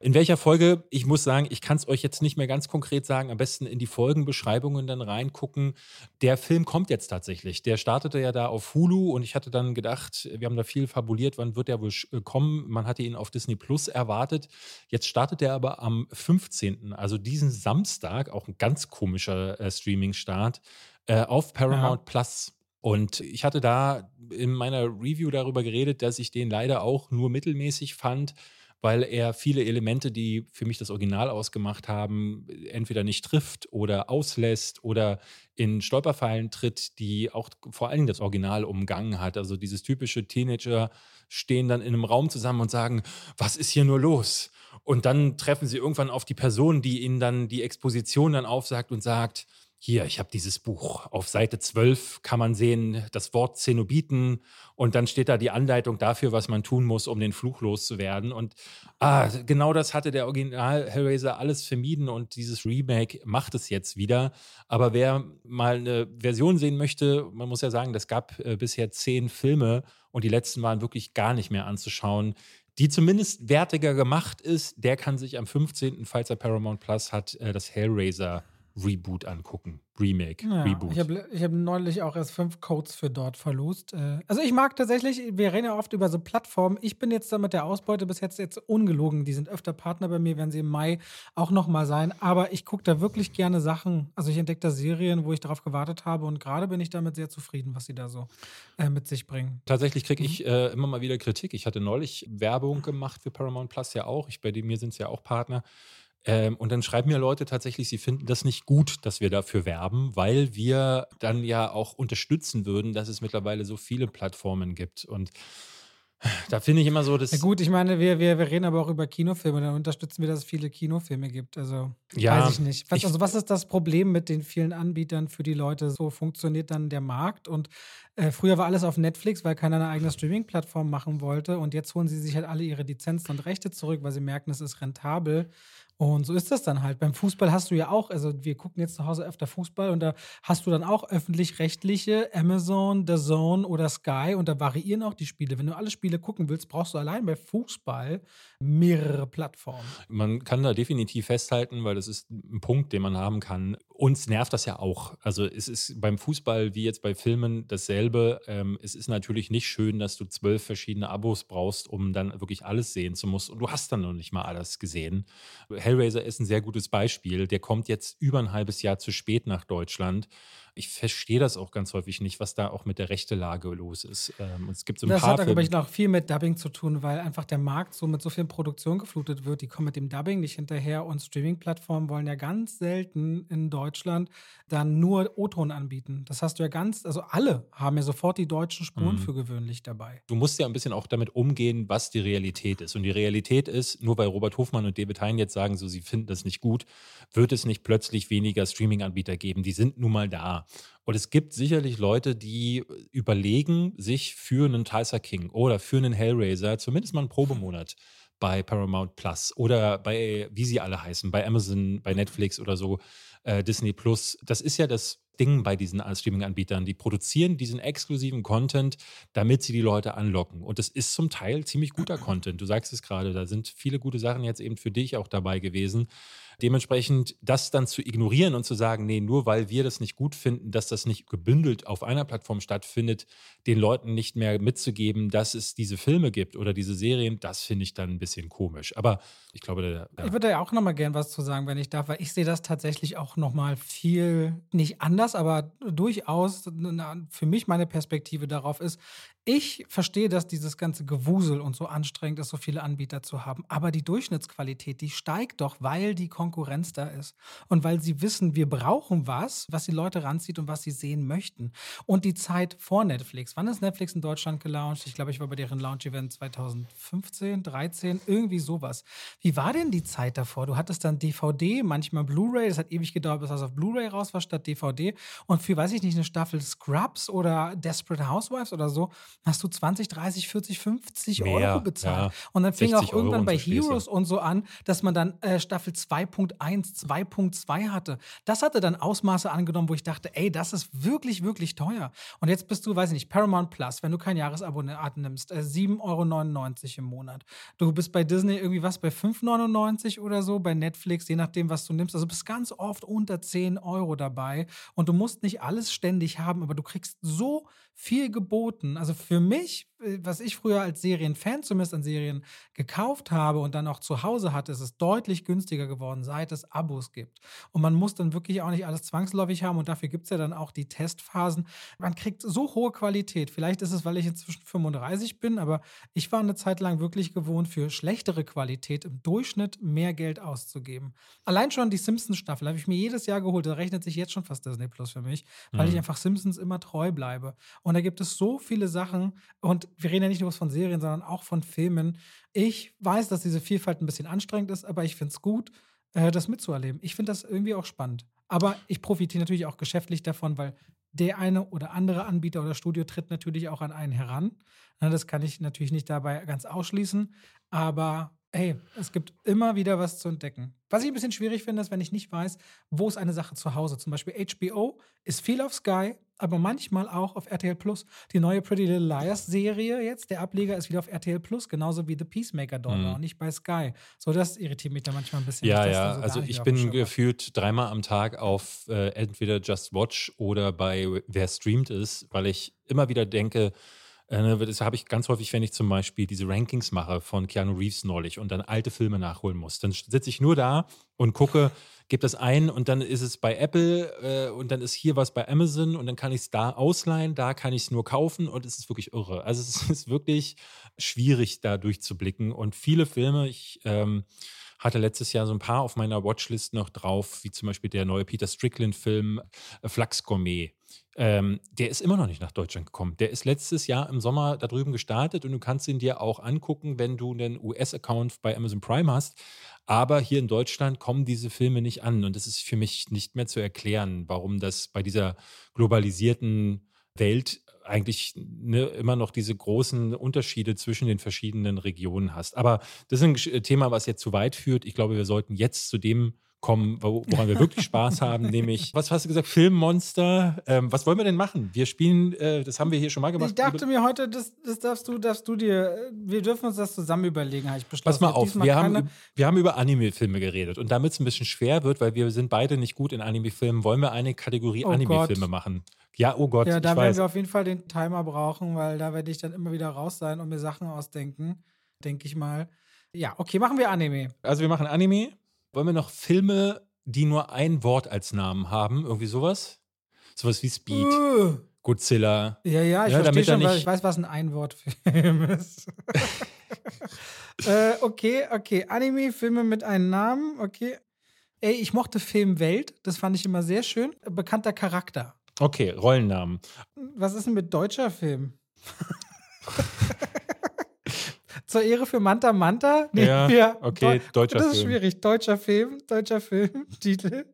In welcher Folge? Ich muss sagen, ich kann es euch jetzt nicht mehr ganz konkret sagen. Am besten in die Folgenbeschreibungen dann reingucken. Der Film kommt jetzt tatsächlich. Der startete ja da auf Hulu und ich hatte dann gedacht, wir haben da viel fabuliert, wann wird der wohl äh, kommen? Man hatte ihn auf Disney Plus erwartet. Jetzt startet er aber am 15., also diesen Samstag, auch ein ganz komischer äh, Streaming-Start, äh, auf Paramount Plus. Und ich hatte da in meiner Review darüber geredet, dass ich den leider auch nur mittelmäßig fand, weil er viele Elemente, die für mich das Original ausgemacht haben, entweder nicht trifft oder auslässt oder in Stolperfallen tritt, die auch vor allen Dingen das Original umgangen hat. Also dieses typische Teenager stehen dann in einem Raum zusammen und sagen, was ist hier nur los? Und dann treffen sie irgendwann auf die Person, die ihnen dann die Exposition dann aufsagt und sagt, hier, ich habe dieses Buch. Auf Seite 12 kann man sehen das Wort Zenobiten und dann steht da die Anleitung dafür, was man tun muss, um den Fluch loszuwerden. Und ah, genau das hatte der Original Hellraiser alles vermieden und dieses Remake macht es jetzt wieder. Aber wer mal eine Version sehen möchte, man muss ja sagen, das gab äh, bisher zehn Filme und die letzten waren wirklich gar nicht mehr anzuschauen die zumindest wertiger gemacht ist, der kann sich am 15., falls er Paramount Plus hat, äh, das Hellraiser Reboot angucken. Remake, Ja, Reboot. Ich habe hab neulich auch erst fünf Codes für dort verlost. Äh, Also ich mag tatsächlich, wir reden ja oft über so Plattformen. Ich bin jetzt da mit der Ausbeute bis jetzt jetzt ungelogen. Die sind öfter Partner bei mir, werden sie im Mai auch noch mal sein. Aber ich gucke da wirklich gerne Sachen. Also ich entdecke da Serien, wo ich darauf gewartet habe. Und gerade bin ich damit sehr zufrieden, was sie da so äh, mit sich bringen. Tatsächlich kriege Mhm. ich äh, immer mal wieder Kritik. Ich hatte neulich Werbung gemacht für Paramount Plus ja auch. Ich, bei dem, mir sind es ja auch Partner. Ähm, und dann schreiben mir Leute tatsächlich, sie finden das nicht gut, dass wir dafür werben, weil wir dann ja auch unterstützen würden, dass es mittlerweile so viele Plattformen gibt. Und da finde ich immer so, dass. Ja gut, ich meine, wir, wir, wir reden aber auch über Kinofilme. Dann unterstützen wir, dass es viele Kinofilme gibt. Also Ja, weiß ich nicht. Was, ich- also was ist das Problem mit den vielen Anbietern für die Leute? So funktioniert dann der Markt. Und äh, früher war alles auf Netflix, weil keiner eine eigene Streaming-Plattform machen wollte. Und jetzt holen sie sich halt alle ihre Lizenzen und Rechte zurück, weil sie merken, es ist rentabel. Und so ist das dann halt. Beim Fußball hast du ja auch, also wir gucken jetzt zu Hause öfter Fußball und da hast du dann auch öffentlich-rechtliche, Amazon, The Zone oder Sky und da variieren auch die Spiele. Wenn du alle Spiele gucken willst, brauchst du allein bei Fußball mehrere Plattformen. Man kann da definitiv festhalten, weil das ist ein Punkt, den man haben kann. Uns nervt das ja auch. Also es ist beim Fußball wie jetzt bei Filmen dasselbe. Ähm, es ist natürlich nicht schön, dass du zwölf verschiedene Abos brauchst, um dann wirklich alles sehen zu müssen. Und du hast dann noch nicht mal alles gesehen. Hellraiser ist ein sehr gutes Beispiel. Der kommt jetzt über ein halbes Jahr zu spät nach Deutschland. Ich verstehe das auch ganz häufig nicht, was da auch mit der Rechtelage los ist. Ähm, und es gibt so ein Das paar hat, glaube ich, noch viel mit Dubbing zu tun, weil einfach der Markt so mit so vielen Produktionen geflutet wird. Die kommen mit dem Dubbing nicht hinterher und Streaming-Plattformen wollen ja ganz selten in Deutschland dann nur O-Ton anbieten. Das hast du ja ganz, also alle haben ja sofort die deutschen Spuren Mhm. für gewöhnlich dabei. du musst ja ein bisschen auch damit umgehen, was die Realität ist. Und die Realität ist, nur weil Robert Hofmann und David Hein jetzt sagen, so sie finden das nicht gut, wird es nicht plötzlich weniger Streaming-Anbieter geben. Die sind nun mal da. Und es gibt sicherlich Leute, die überlegen, sich für einen Tulsa King oder für einen Hellraiser zumindest mal einen Probemonat bei Paramount Plus oder bei, wie sie alle heißen, bei Amazon, bei Netflix oder so, äh, Disney Plus. Das ist ja das Ding bei diesen Streaming-Anbietern. Die produzieren diesen exklusiven Content, damit sie die Leute anlocken. Und das ist zum Teil ziemlich guter Content. Du sagst es gerade, da sind viele gute Sachen jetzt eben für dich auch dabei gewesen. Dementsprechend das dann zu ignorieren und zu sagen, nee, nur weil wir das nicht gut finden, dass das nicht gebündelt auf einer Plattform stattfindet, den Leuten nicht mehr mitzugeben, dass es diese Filme gibt oder diese Serien, das finde ich dann ein bisschen komisch. Aber ich glaube, da, ja. ich würde ja auch noch mal gern was zu sagen, wenn ich darf, weil ich sehe das tatsächlich auch noch mal viel nicht anders, aber durchaus für mich meine Perspektive darauf ist, ich verstehe, dass dieses ganze Gewusel und so anstrengend ist, so viele Anbieter zu haben. Aber die Durchschnittsqualität, die steigt doch, weil die Konkurrenz da ist. Und weil sie wissen, wir brauchen was, was die Leute ranzieht und was sie sehen möchten. Und die Zeit vor Netflix. Wann ist Netflix in Deutschland gelauncht? Ich glaube, ich war bei deren Launch-Event 2015, 13, irgendwie sowas. Wie war denn die Zeit davor? Du hattest dann DVD, manchmal Blu-ray. Das hat ewig gedauert, bis das auf Blu-ray raus war statt DVD. Und für, weiß ich nicht, eine Staffel Scrubs oder Desperate Housewives oder so, hast du 20, 30, 40, 50 Mehr, Euro bezahlt. Ja. Und dann fing auch irgendwann bei Heroes und so an, dass man dann äh, Staffel 2.1, 2.2 hatte. Das hatte dann Ausmaße angenommen, wo ich dachte, ey, das ist wirklich, wirklich teuer. Und jetzt bist du, weiß ich nicht, Paramount Plus, wenn du kein Jahresabo nimmst, äh, 7,99 Euro im Monat. Du bist bei Disney irgendwie was bei 5,99 oder so, bei Netflix, je nachdem, was du nimmst. Also bist ganz oft unter 10 Euro dabei. Und du musst nicht alles ständig haben, aber du kriegst so viel geboten. Also für mich was ich früher als Serienfan zumindest an Serien gekauft habe und dann auch zu Hause hatte, ist es deutlich günstiger geworden, seit es Abos gibt. Und man muss dann wirklich auch nicht alles zwangsläufig haben und dafür gibt es ja dann auch die Testphasen. Man kriegt so hohe Qualität. Vielleicht ist es, weil ich inzwischen 35 bin, aber ich war eine Zeit lang wirklich gewohnt, für schlechtere Qualität im Durchschnitt mehr Geld auszugeben. Allein schon die Simpsons-Staffel habe ich mir jedes Jahr geholt. Da rechnet sich jetzt schon fast Disney Plus für mich, weil mhm. ich einfach Simpsons immer treu bleibe. Und da gibt es so viele Sachen und wir reden ja nicht nur von Serien, sondern auch von Filmen. Ich weiß, dass diese Vielfalt ein bisschen anstrengend ist, aber ich finde es gut, äh, das mitzuerleben. Ich finde das irgendwie auch spannend. Aber ich profitiere natürlich auch geschäftlich davon, weil der eine oder andere Anbieter oder Studio tritt natürlich auch an einen heran. Das kann ich natürlich nicht dabei ganz ausschließen. Aber hey, es gibt immer wieder was zu entdecken. Was ich ein bisschen schwierig finde, ist, wenn ich nicht weiß, wo ist eine Sache zu Hause. Zum Beispiel HBO ist viel auf Sky, aber manchmal auch auf RTL Plus. Die neue Pretty Little Liars Serie jetzt, der Ableger ist wieder auf RTL Plus, genauso wie The Peacemaker dort mhm. und nicht bei Sky. So, das irritiert mich da manchmal ein bisschen. Ja, ja, so also ich bin gefühlt dreimal am Tag auf äh, entweder Just Watch oder bei Wer streamt ist, weil ich immer wieder denke, das habe ich ganz häufig, wenn ich zum Beispiel diese Rankings mache von Keanu Reeves neulich und dann alte Filme nachholen muss. Dann sitze ich nur da und gucke, gebe das ein und dann ist es bei Apple äh, und dann ist hier was bei Amazon und dann kann ich es da ausleihen, da kann ich es nur kaufen und es ist wirklich irre. Also es ist wirklich schwierig, da durchzublicken. Und viele Filme, ich ähm, hatte letztes Jahr so ein paar auf meiner Watchlist noch drauf, wie zum Beispiel der neue Peter Strickland-Film äh, Flux Gourmet. Ähm, der ist immer noch nicht nach Deutschland gekommen. Der ist letztes Jahr im Sommer da drüben gestartet und du kannst ihn dir auch angucken, wenn du einen US-Account bei Amazon Prime hast. Aber hier in Deutschland kommen diese Filme nicht an und es ist für mich nicht mehr zu erklären, warum das bei dieser globalisierten Welt eigentlich ne, immer noch diese großen Unterschiede zwischen den verschiedenen Regionen hast. Aber das ist ein Thema, was jetzt zu weit führt. Ich glaube, wir sollten jetzt zu dem kommen, woran wir wirklich Spaß haben, nämlich, was hast du gesagt, Filmmonster. Ähm, was wollen wir denn machen? Wir spielen, äh, das haben wir hier schon mal gemacht. Ich dachte mir heute, das, das darfst du, darfst du dir, wir dürfen uns das zusammen überlegen, habe ich beschlossen. Pass mal auf, wir haben, wir haben über Anime-Filme geredet und damit es ein bisschen schwer wird, weil wir sind beide nicht gut in Anime-Filmen, wollen wir eine Kategorie oh Anime-Filme machen. Ja, oh Gott. Ja, da werden wir auf jeden Fall den Timer brauchen, weil da werde ich dann immer wieder raus sein und mir Sachen ausdenken, denke ich mal. Ja, okay, machen wir Anime. Also wir machen Anime. Wollen wir noch Filme, die nur ein Wort als Namen haben? Irgendwie sowas? Sowas wie Speed. Uh. Godzilla. Ja, ja, ich ja, verstehe schon, weil ich weiß, was ein Einwortfilm ist. äh, okay, okay. Anime-Filme mit einem Namen, okay. Ey, ich mochte Film Welt, das fand ich immer sehr schön. Bekannter Charakter. Okay, Rollennamen. Was ist denn mit deutscher Film? Zur Ehre für Manta Manta? Nee, ja, ja, okay, deutscher Film. Das ist schwierig. Deutscher Film, deutscher Film, Titel.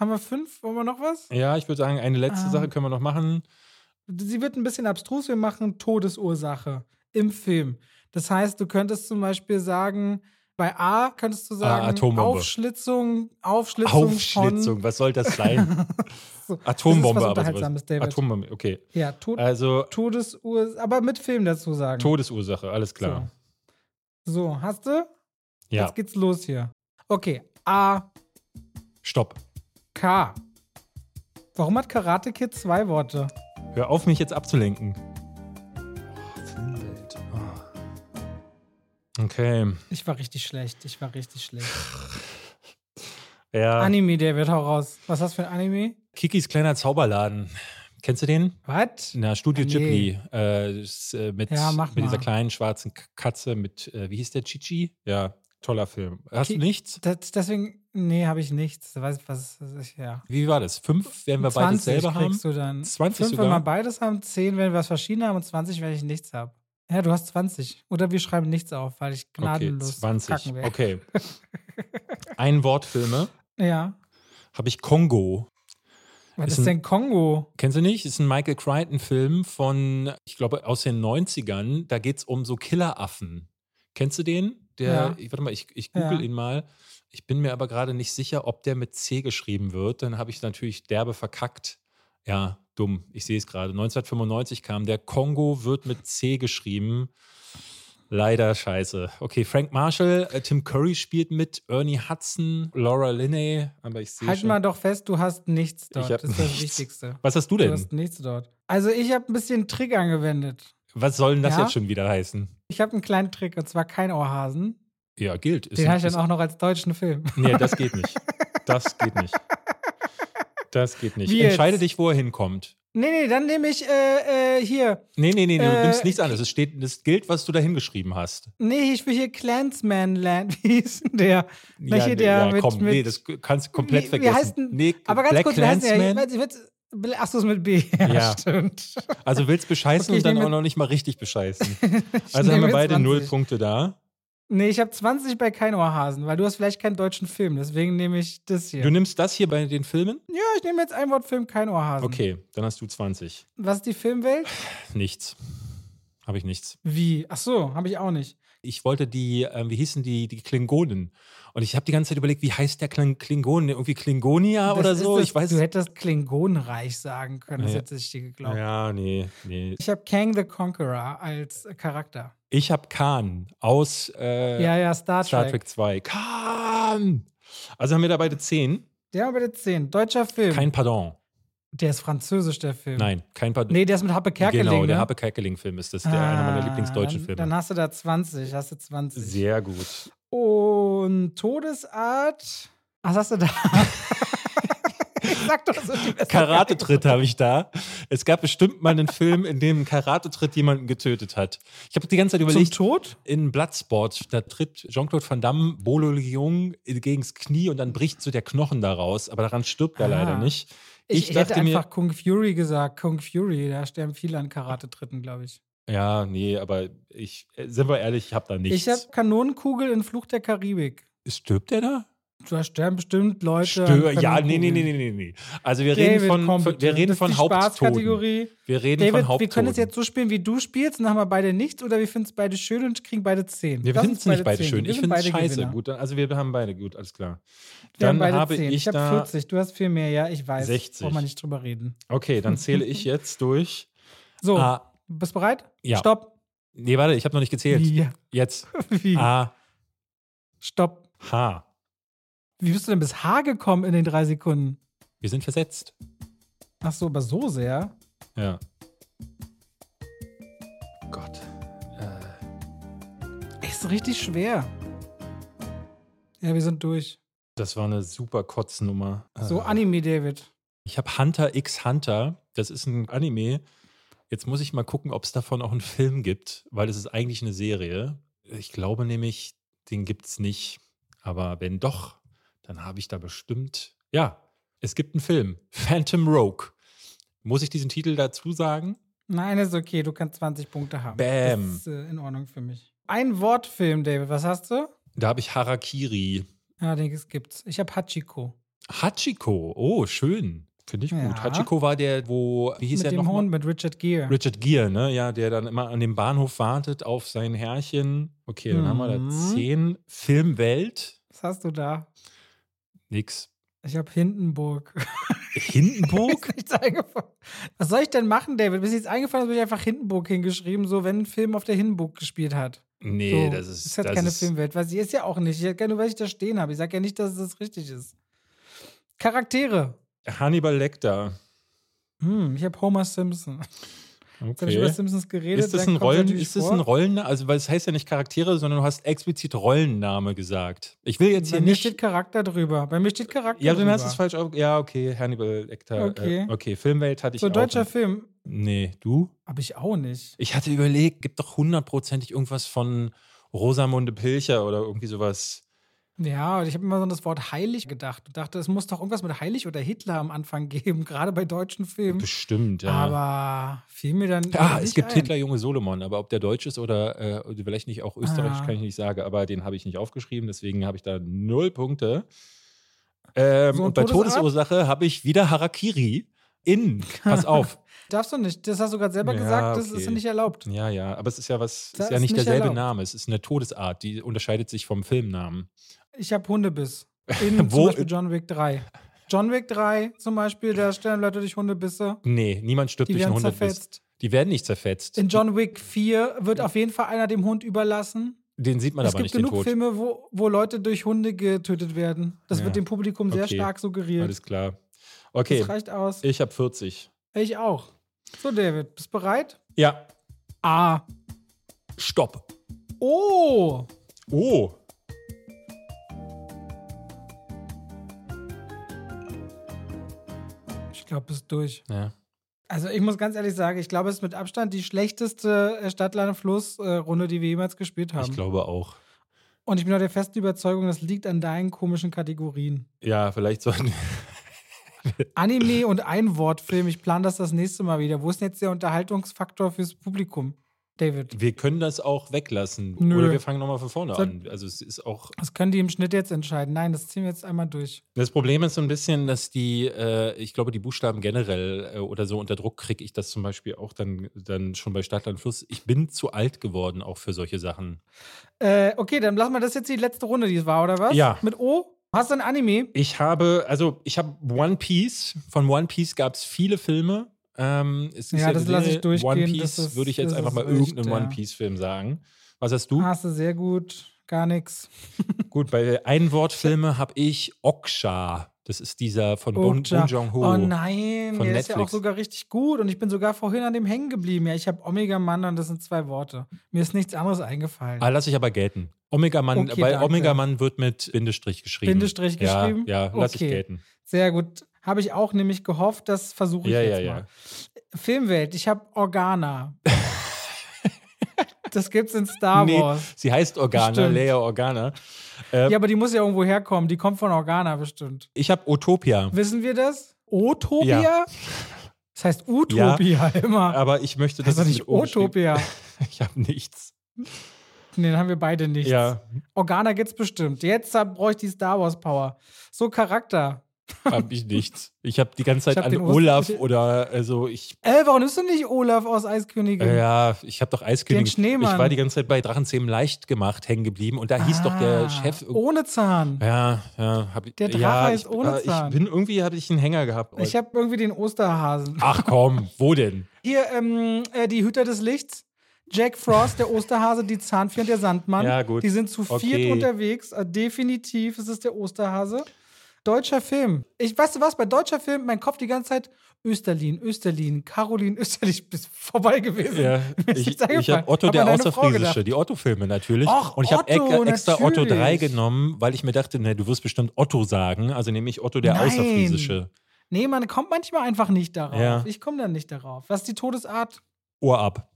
Haben wir fünf? Wollen wir noch was? Ja, ich würde sagen, eine letzte ah. Sache können wir noch machen. Sie wird ein bisschen abstrus. Wir machen Todesursache. im Film. Das heißt, du könntest zum Beispiel sagen, bei A könntest du sagen, Atombombe. Aufschlitzung, Aufschlitzung, Aufschlitzung, was soll das sein? von. Atombombe, das ist was aber Unterhaltsames, sowas. David. Atombombe, okay. ja, Tod, Also Todesursache, aber mit Film dazu sagen. Todesursache, alles klar. So. so, hast du? Ja, Jetzt geht's los hier. Okay, A, stopp. K. Warum hat Karate Kid zwei Worte? Hör auf, mich jetzt abzulenken. Oh. Okay. Ich war richtig schlecht. Ich war richtig schlecht. Ja. Anime, David, hau raus. Was hast du für ein Anime? Kikis kleiner Zauberladen. Kennst du den? Was? Na, Studio Nee. Ghibli. Äh, ist, äh, mit, Ja, mach mit dieser kleinen schwarzen Katze mit, äh, wie hieß der, Chichi? Ja, toller Film. Hast Ki- du nichts? Das, deswegen, nee, habe ich nichts. Du weißt, was, ich, ja. Wie war das? Fünf werden wir beides 20 selber haben? kriegst du dann. 20 Fünf, sogar? wenn wir beides haben, 10, wenn wir was verschieden haben und 20, wenn ich nichts habe. Ja, du hast 20. Oder wir schreiben nichts auf, weil ich Okay, gnadenlos 20. kacken werde. Okay. Ein Wortfilme Ja. habe ich Kongo. Was Ist ist, ein- denn Kongo? Kennst du nicht? Ist ein Michael Crichton-Film von, ich glaube, aus den 90ern. Da geht es um so Killeraffen. Kennst du den? Der, Ja. ich, warte mal, ich, ich google Ja. ihn mal. Ich bin mir aber gerade nicht sicher, ob der mit C geschrieben wird. Dann habe ich natürlich derbe verkackt. Ja, dumm. Ich sehe es gerade. 1995 kam der. Kongo wird mit C geschrieben. Leider scheiße. Okay, Frank Marshall, äh, Tim Curry spielt mit, Ernie Hudson, Laura Linney, aber ich sehe Halt schon. mal doch fest, du hast nichts dort. Ich hab das ist das nichts. Wichtigste. Was hast du Du denn? hast nichts dort. Also ich habe ein bisschen Trick angewendet. Was soll denn das Ja? jetzt schon wieder heißen? Ich habe einen kleinen Trick und zwar kein Ohrhasen. Ja, gilt. Ist Den habe ich dann auch noch als deutschen Film. Nee, das geht nicht. Das geht nicht. Das geht nicht. Wie jetzt? Entscheide dich, wo er hinkommt. Nee, nee, dann nehme ich äh, äh, hier. Nee, nee, nee, du Äh, nimmst nichts anderes. Es steht, das gilt, was du da hingeschrieben hast. Nee, ich will hier Clansman Land. Wie hieß denn der? Hier nee, der ja, mit, komm, mit, nee, das kannst du komplett wie, wie vergessen. heißt denn, nee, aber ganz Black kurz, wie heißt der? Clansman? Ich weiß- Achso, ist mit B. Ja, Ja. stimmt. Also willst bescheißen Okay, und dann auch noch nicht mal richtig bescheißen. Also haben wir beide 20. null Punkte da. Nee, ich habe 20 bei kein Ohrhasen, weil du hast vielleicht keinen deutschen Film. Deswegen nehme ich das hier. Du nimmst das hier bei den Filmen? ja, ich nehme jetzt ein Wort Film, kein Ohrhasen. Okay, dann hast du 20. Was ist die Filmwelt? Nichts. Habe ich nichts. Wie? Ach so, habe ich auch nicht. ich wollte die, ähm, wie hießen die, die Klingonen. Und ich habe die ganze Zeit überlegt, wie heißt der Kling Klingonen? Irgendwie Klingonia Das oder so? Das, ich weiß Du hättest Klingonenreich sagen können, das Ja. hätte ich dir geglaubt. Ja, nee, nee. Ich habe Kang the Conqueror als Charakter. Ich habe Khan aus äh, ja, ja, Star Trek. Star Trek 2. Khan! Also haben wir da beide 10. Der haben bitte 10. Deutscher Film. Kein Pardon. Der ist französisch, der Film. Nein, kein Pardon. Nee, der ist mit Happe Kerkeling. genau, der ne? Happe Kerkeling-Film ist das, der einer meiner Ah, Lieblingsdeutschen dann, Filme. Dann hast du da 20, hast du 20. Sehr gut. Und Todesart. Was hast du da? Sag doch so Karatetritt habe ich da. Es gab bestimmt mal einen Film, in dem ein Karatetritt jemanden getötet hat. Ich habe die ganze Zeit Zum überlegt, Tod? in Bloodsport, da tritt Jean-Claude Van Damme Bolo Leung gegens Knie und dann bricht so der Knochen daraus, aber daran stirbt er Ah. leider nicht. Ich, Ich, hätte dachte mir, einfach Kung Fury gesagt. Kung Fury, da sterben viele an Karate-Tritten, glaube ich. ja, nee, aber ich, äh, sind wir ehrlich, ich habe da nichts. Ich habe Kanonenkugel in Fluch der Karibik. Stirbt der da? Da sterben bestimmt Leute. Stör, ja, nee, nee, nee, nee, nee. Also wir David, reden von, bitte. wir reden von. Spaßkategorie. Wir reden David, von wir können es jetzt so spielen, wie du spielst, und dann haben wir beide nichts, oder wir finden es beide schön und kriegen beide 10. wir finden es nicht beide 10. schön. Wir Ich finde es scheiße. Gewinner. Gut, also wir haben beide gut, alles klar. Wir haben Dann beide habe 10. ich Ich habe da 40, du hast viel mehr, ja, ich weiß. 60. Braucht man nicht drüber reden. Okay, dann zähle ich jetzt durch. So, A. bist du bereit? Ja. Stopp. Nee, warte, ich habe noch nicht gezählt. Wie? Jetzt Wie? A, Stopp. H. Wie bist du denn bis H gekommen in den drei Sekunden? Wir sind versetzt. Ach so, aber so sehr. Ja. Gott. Äh, Ist richtig schwer. Ja, wir sind durch. Das war eine super Kotznummer. So, Äh, Anime, David. Ich habe Hunter x Hunter. Das ist ein Anime. Jetzt muss ich mal gucken, ob es davon auch einen Film gibt, weil es ist eigentlich eine Serie. Ich glaube nämlich, den gibt es nicht. Aber wenn doch, dann habe ich da bestimmt. Ja, es gibt einen Film. Phantom Rogue. Muss ich diesen Titel dazu sagen? Nein, ist okay, du kannst 20 Punkte haben. Bam. Das ist äh, in Ordnung für mich. Ein Wortfilm, David, was hast du? Da habe ich Harakiri. Ja, den gibt's. Ich habe Hachiko. Hachiko. Oh, schön. Finde ich gut. Ja. Hachiko war der, wo, wie hieß mit er dem nochmal? Hund, mit Richard Gere. Richard Gere, ne? Ja, der dann immer an dem Bahnhof wartet auf sein Herrchen. Okay, dann haben wir da Mhm. zehn. Filmwelt. Was hast du da? Nix. Ich habe Hindenburg. Hindenburg? Ist. Was soll ich denn machen, David? Bis jetzt eingefallen, habe ich einfach Hindenburg hingeschrieben, so wenn ein Film auf der Hindenburg gespielt hat. Nee, so. das ist. ist halt das keine ist, Filmwelt. Weil sie ist ja auch nicht. Ich ja nur, weil ich da stehen habe. Ich sage ja nicht, dass es richtig ist. Charaktere. Hannibal Lecter. Hm, ich habe Homer Simpson. Jetzt habe ich über Okay. Simpsons geredet. Ist das ein Rollen, ist das ein Rollen, also weil es heißt ja nicht Charaktere, sondern du hast explizit Rollenname gesagt. Ich will jetzt Bei hier mir nicht. steht Charakter drüber. Bei mir steht Charakter ja, drüber. dann hast du es falsch auf. Ja, okay, Hannibal Lecter. Okay. Äh, okay, Filmwelt hatte ich So, auch. deutscher Film. Nee, du? Habe ich auch nicht. Ich hatte überlegt, gibt doch hundertprozentig irgendwas von Rosamunde Pilcher oder irgendwie sowas. Ja, und ich habe immer so an das Wort heilig gedacht und dachte, es muss doch irgendwas mit heilig oder Hitler am Anfang geben, gerade bei deutschen Filmen. Bestimmt, ja. Aber fiel mir dann. Ah, nicht es gibt ein. Hitler Junge Solomon, aber ob der deutsch ist oder äh, vielleicht nicht auch österreichisch, Ah. kann ich nicht sagen, aber den habe ich nicht aufgeschrieben, deswegen habe ich da null Punkte. Ähm, So, und bei Todesart? Todesursache habe ich wieder Harakiri in. Pass auf. Darfst du nicht. Das hast du gerade selber Ja, gesagt, das okay. ist ja nicht erlaubt. ja, ja, aber es ist ja was, Das ist ja ist nicht nicht derselbe erlaubt. Name, es ist eine Todesart, die unterscheidet sich vom Filmnamen. Ich habe Hundebiss. In zum Beispiel John Wick 3. John Wick 3 zum Beispiel, da sterben Leute durch Hundebisse. Nee, niemand stirbt Die durch einen Hundebiss. zerfetzt. Die werden nicht zerfetzt. In John Wick 4 wird auf jeden Fall einer dem Hund überlassen. Den sieht man es aber gibt nicht, den genug Tod. Filme, wo, wo Leute durch Hunde getötet werden. Das Ja. wird dem Publikum sehr Okay. stark suggeriert. Alles klar. Okay, Das reicht aus. ich habe 40. Ich auch. So, David, bist bereit? Ja, A. stopp. Oh! Oh. Glaube, bist durch. Ja. Also, ich muss ganz ehrlich sagen, ich glaube, es ist mit Abstand die schlechteste äh, Stadtland-Fluss-Runde, die wir jemals gespielt haben. Ich glaube auch. Und ich bin auch der festen Überzeugung, das liegt an deinen komischen Kategorien. Ja, vielleicht sollten Anime und Einwortfilm, ich plane das das nächste Mal wieder. Wo ist denn jetzt der Unterhaltungsfaktor fürs Publikum, David? wir können das auch weglassen. Nö. Oder wir fangen nochmal von vorne Soll- an. Also es ist auch. Das können die im Schnitt jetzt entscheiden. Nein, das ziehen wir jetzt einmal durch. Das Problem ist so ein bisschen, dass die, äh, ich glaube, die Buchstaben generell äh, oder so unter Druck kriege ich das zum Beispiel auch dann, dann schon bei Stadtland Fluss. Ich bin zu alt geworden auch für solche Sachen. Äh, okay, dann lassen wir das jetzt die letzte Runde, die es war, oder was? Ja. Mit O? Hast du ein Anime? Ich habe, also ich habe One Piece. Von One Piece gab es viele Filme. Ähm, es ist Ja, das eine lasse ich durchgehen. One Das Piece ist- würde ich jetzt das einfach mal echt, irgendeinen ja. One Piece-Film sagen. Was hast du? Hast du sehr gut. Gar nichts. Gut, bei Einwortfilme habe ich Oksha. Das ist dieser von Bon, Joon-ho. Oh nein, Von der ist ja auch Netflix. sogar richtig gut und ich bin sogar vorhin an dem hängen geblieben. Ja, ich habe Omega Mann und das sind zwei Worte. Mir ist nichts anderes eingefallen. Ah, lasse ich aber gelten. Omega Mann, Okay, weil danke. Omega Mann wird mit Bindestrich geschrieben. Bindestrich ja, geschrieben? Ja, lasse ich Okay. gelten. Sehr gut. Habe ich auch nämlich gehofft, das versuche ich Ja, jetzt ja, mal. ja. Filmwelt, ich habe Organa. das gibt's in Star Nee, Wars. sie heißt Organa, Stimmt. Leia Organa. Äh, Ja, aber die muss ja irgendwo herkommen. Die kommt von Organa bestimmt. Ich habe Utopia. Wissen wir das? Utopia? Ja. Das heißt Utopia immer. Aber ich möchte, das ist nicht Utopia. Ich habe nichts. Nee, dann haben wir beide nichts. Ja, Organa gibt's bestimmt. Jetzt brauche ich die Star Wars Power. So Charakter. Habe ich nichts. Ich habe die ganze Zeit hab an Olaf oder also ich Äh, warum nimmst du nicht Olaf aus Eiskönigin? ja, ich habe doch Eiskönigin. Den Schneemann. Ich war die ganze Zeit bei Drachenzähmen leicht gemacht hängen geblieben und da hieß doch der Ah, Chef Ohne Zahn. Ja, ja, hab ich, Der Drache ja, ist ich, ohne Zahn. Ich bin irgendwie habe ich einen Hänger gehabt. Ich habe irgendwie den Osterhasen. Ach komm, wo denn? Hier, ähm, äh, die Hüter des Lichts. Jack Frost, der Osterhase, die Zahnfee und der Sandmann. Ja, gut. Die sind zu viert Okay. unterwegs. Äh, definitiv ist es der Osterhase. Deutscher Film. Ich weißt du was, bei deutscher Film, mein Kopf die ganze Zeit Österlin, Österlin, Caroline, Österlin, ich bin vorbei gewesen. Ja, ich ich habe Otto Hab der Außerfriesische, die Otto-Filme natürlich. Ach, und ich habe extra Otto 3 natürlich. genommen, weil ich mir dachte, ne, du wirst bestimmt Otto sagen. Also nehme ich Otto der Nein. Außerfriesische. Nee, man kommt manchmal einfach nicht darauf. Ja. Ich komme dann nicht darauf. Was ist die Todesart? Ohr ab.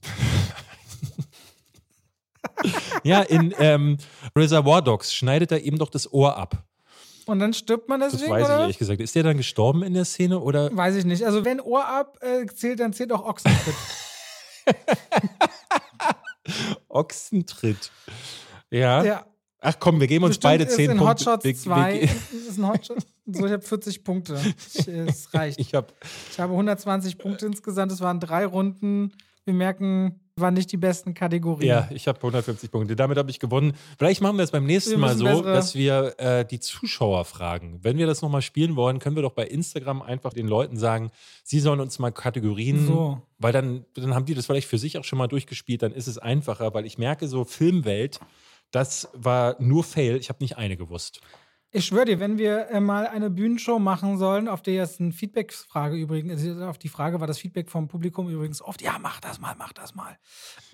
ja, in ähm, Reservoir Dogs schneidet er eben doch das Ohr ab. Und dann stirbt man Das deswegen, weiß ich oder? ehrlich gesagt. Ist der dann gestorben in der Szene oder? Weiß ich nicht. Also wenn Ohr ab äh, zählt, dann zählt auch Ochsentritt. Ochsentritt. Ja. ja. Ach komm, wir geben uns Bestimmt beide ist zehn in Punkte. Hotshots Wir- wir 2. ge- Ist es ein Hotshot? So, ich habe 40 Punkte. Ich, es reicht. Ich habe Ich habe 120 Punkte insgesamt. Es waren drei Runden. Wir merken, waren nicht die besten Kategorien. ja, ich habe 150 Punkte. Damit habe ich gewonnen. Vielleicht machen wir es beim nächsten Wir Mal so, bessere- dass wir äh, die Zuschauer fragen. Wenn wir das nochmal spielen wollen, können wir doch bei Instagram einfach den Leuten sagen, sie sollen uns mal Kategorien, So. weil dann, dann haben die das vielleicht für sich auch schon mal durchgespielt, dann ist es einfacher, weil ich merke so, Filmwelt, das war nur Fail. Ich habe nicht eine gewusst. Ich schwöre dir, wenn wir äh, mal eine Bühnenshow machen sollen, auf der jetzt eine Feedback-Frage übrigens, also auf die Frage war das Feedback vom Publikum übrigens oft, ja, mach das mal, mach das mal.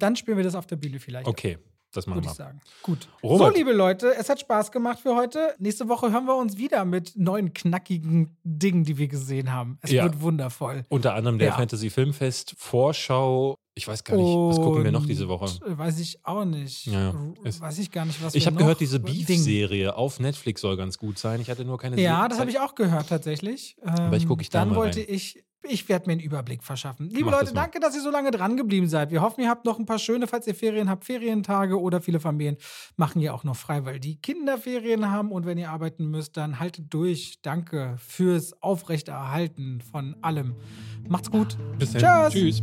Dann spielen wir das auf der Bühne vielleicht. Okay, das machen Würde wir. ich sagen. Gut. Robert. So, liebe Leute, es hat Spaß gemacht für heute. Nächste Woche hören wir uns wieder mit neuen knackigen Dingen, die wir gesehen haben. Es Ja. wird wundervoll. Unter anderem der Ja. Fantasy Filmfest Vorschau. Ich weiß gar nicht, was gucken wir noch diese Woche? Äh, Weiß ich auch nicht. Ja, weiß ich gar nicht, was Ich habe gehört, diese Beef-Serie auf Netflix soll ganz gut sein. Ich hatte nur keine Ja, Se- das habe ich auch gehört tatsächlich. Ähm, Vielleicht guck ich da Dann mal wollte rein. ich, ich werde mir einen Überblick verschaffen. Liebe Mach das Leute, mal. danke, dass ihr so lange dran geblieben seid. Wir hoffen, ihr habt noch ein paar schöne, falls ihr Ferien habt, Ferientage oder viele Familien machen ja auch noch frei, weil die Kinder Ferien haben und wenn ihr arbeiten müsst, dann haltet durch. Danke fürs Aufrechterhalten von allem. Macht's gut. Bis dann. Tschüss.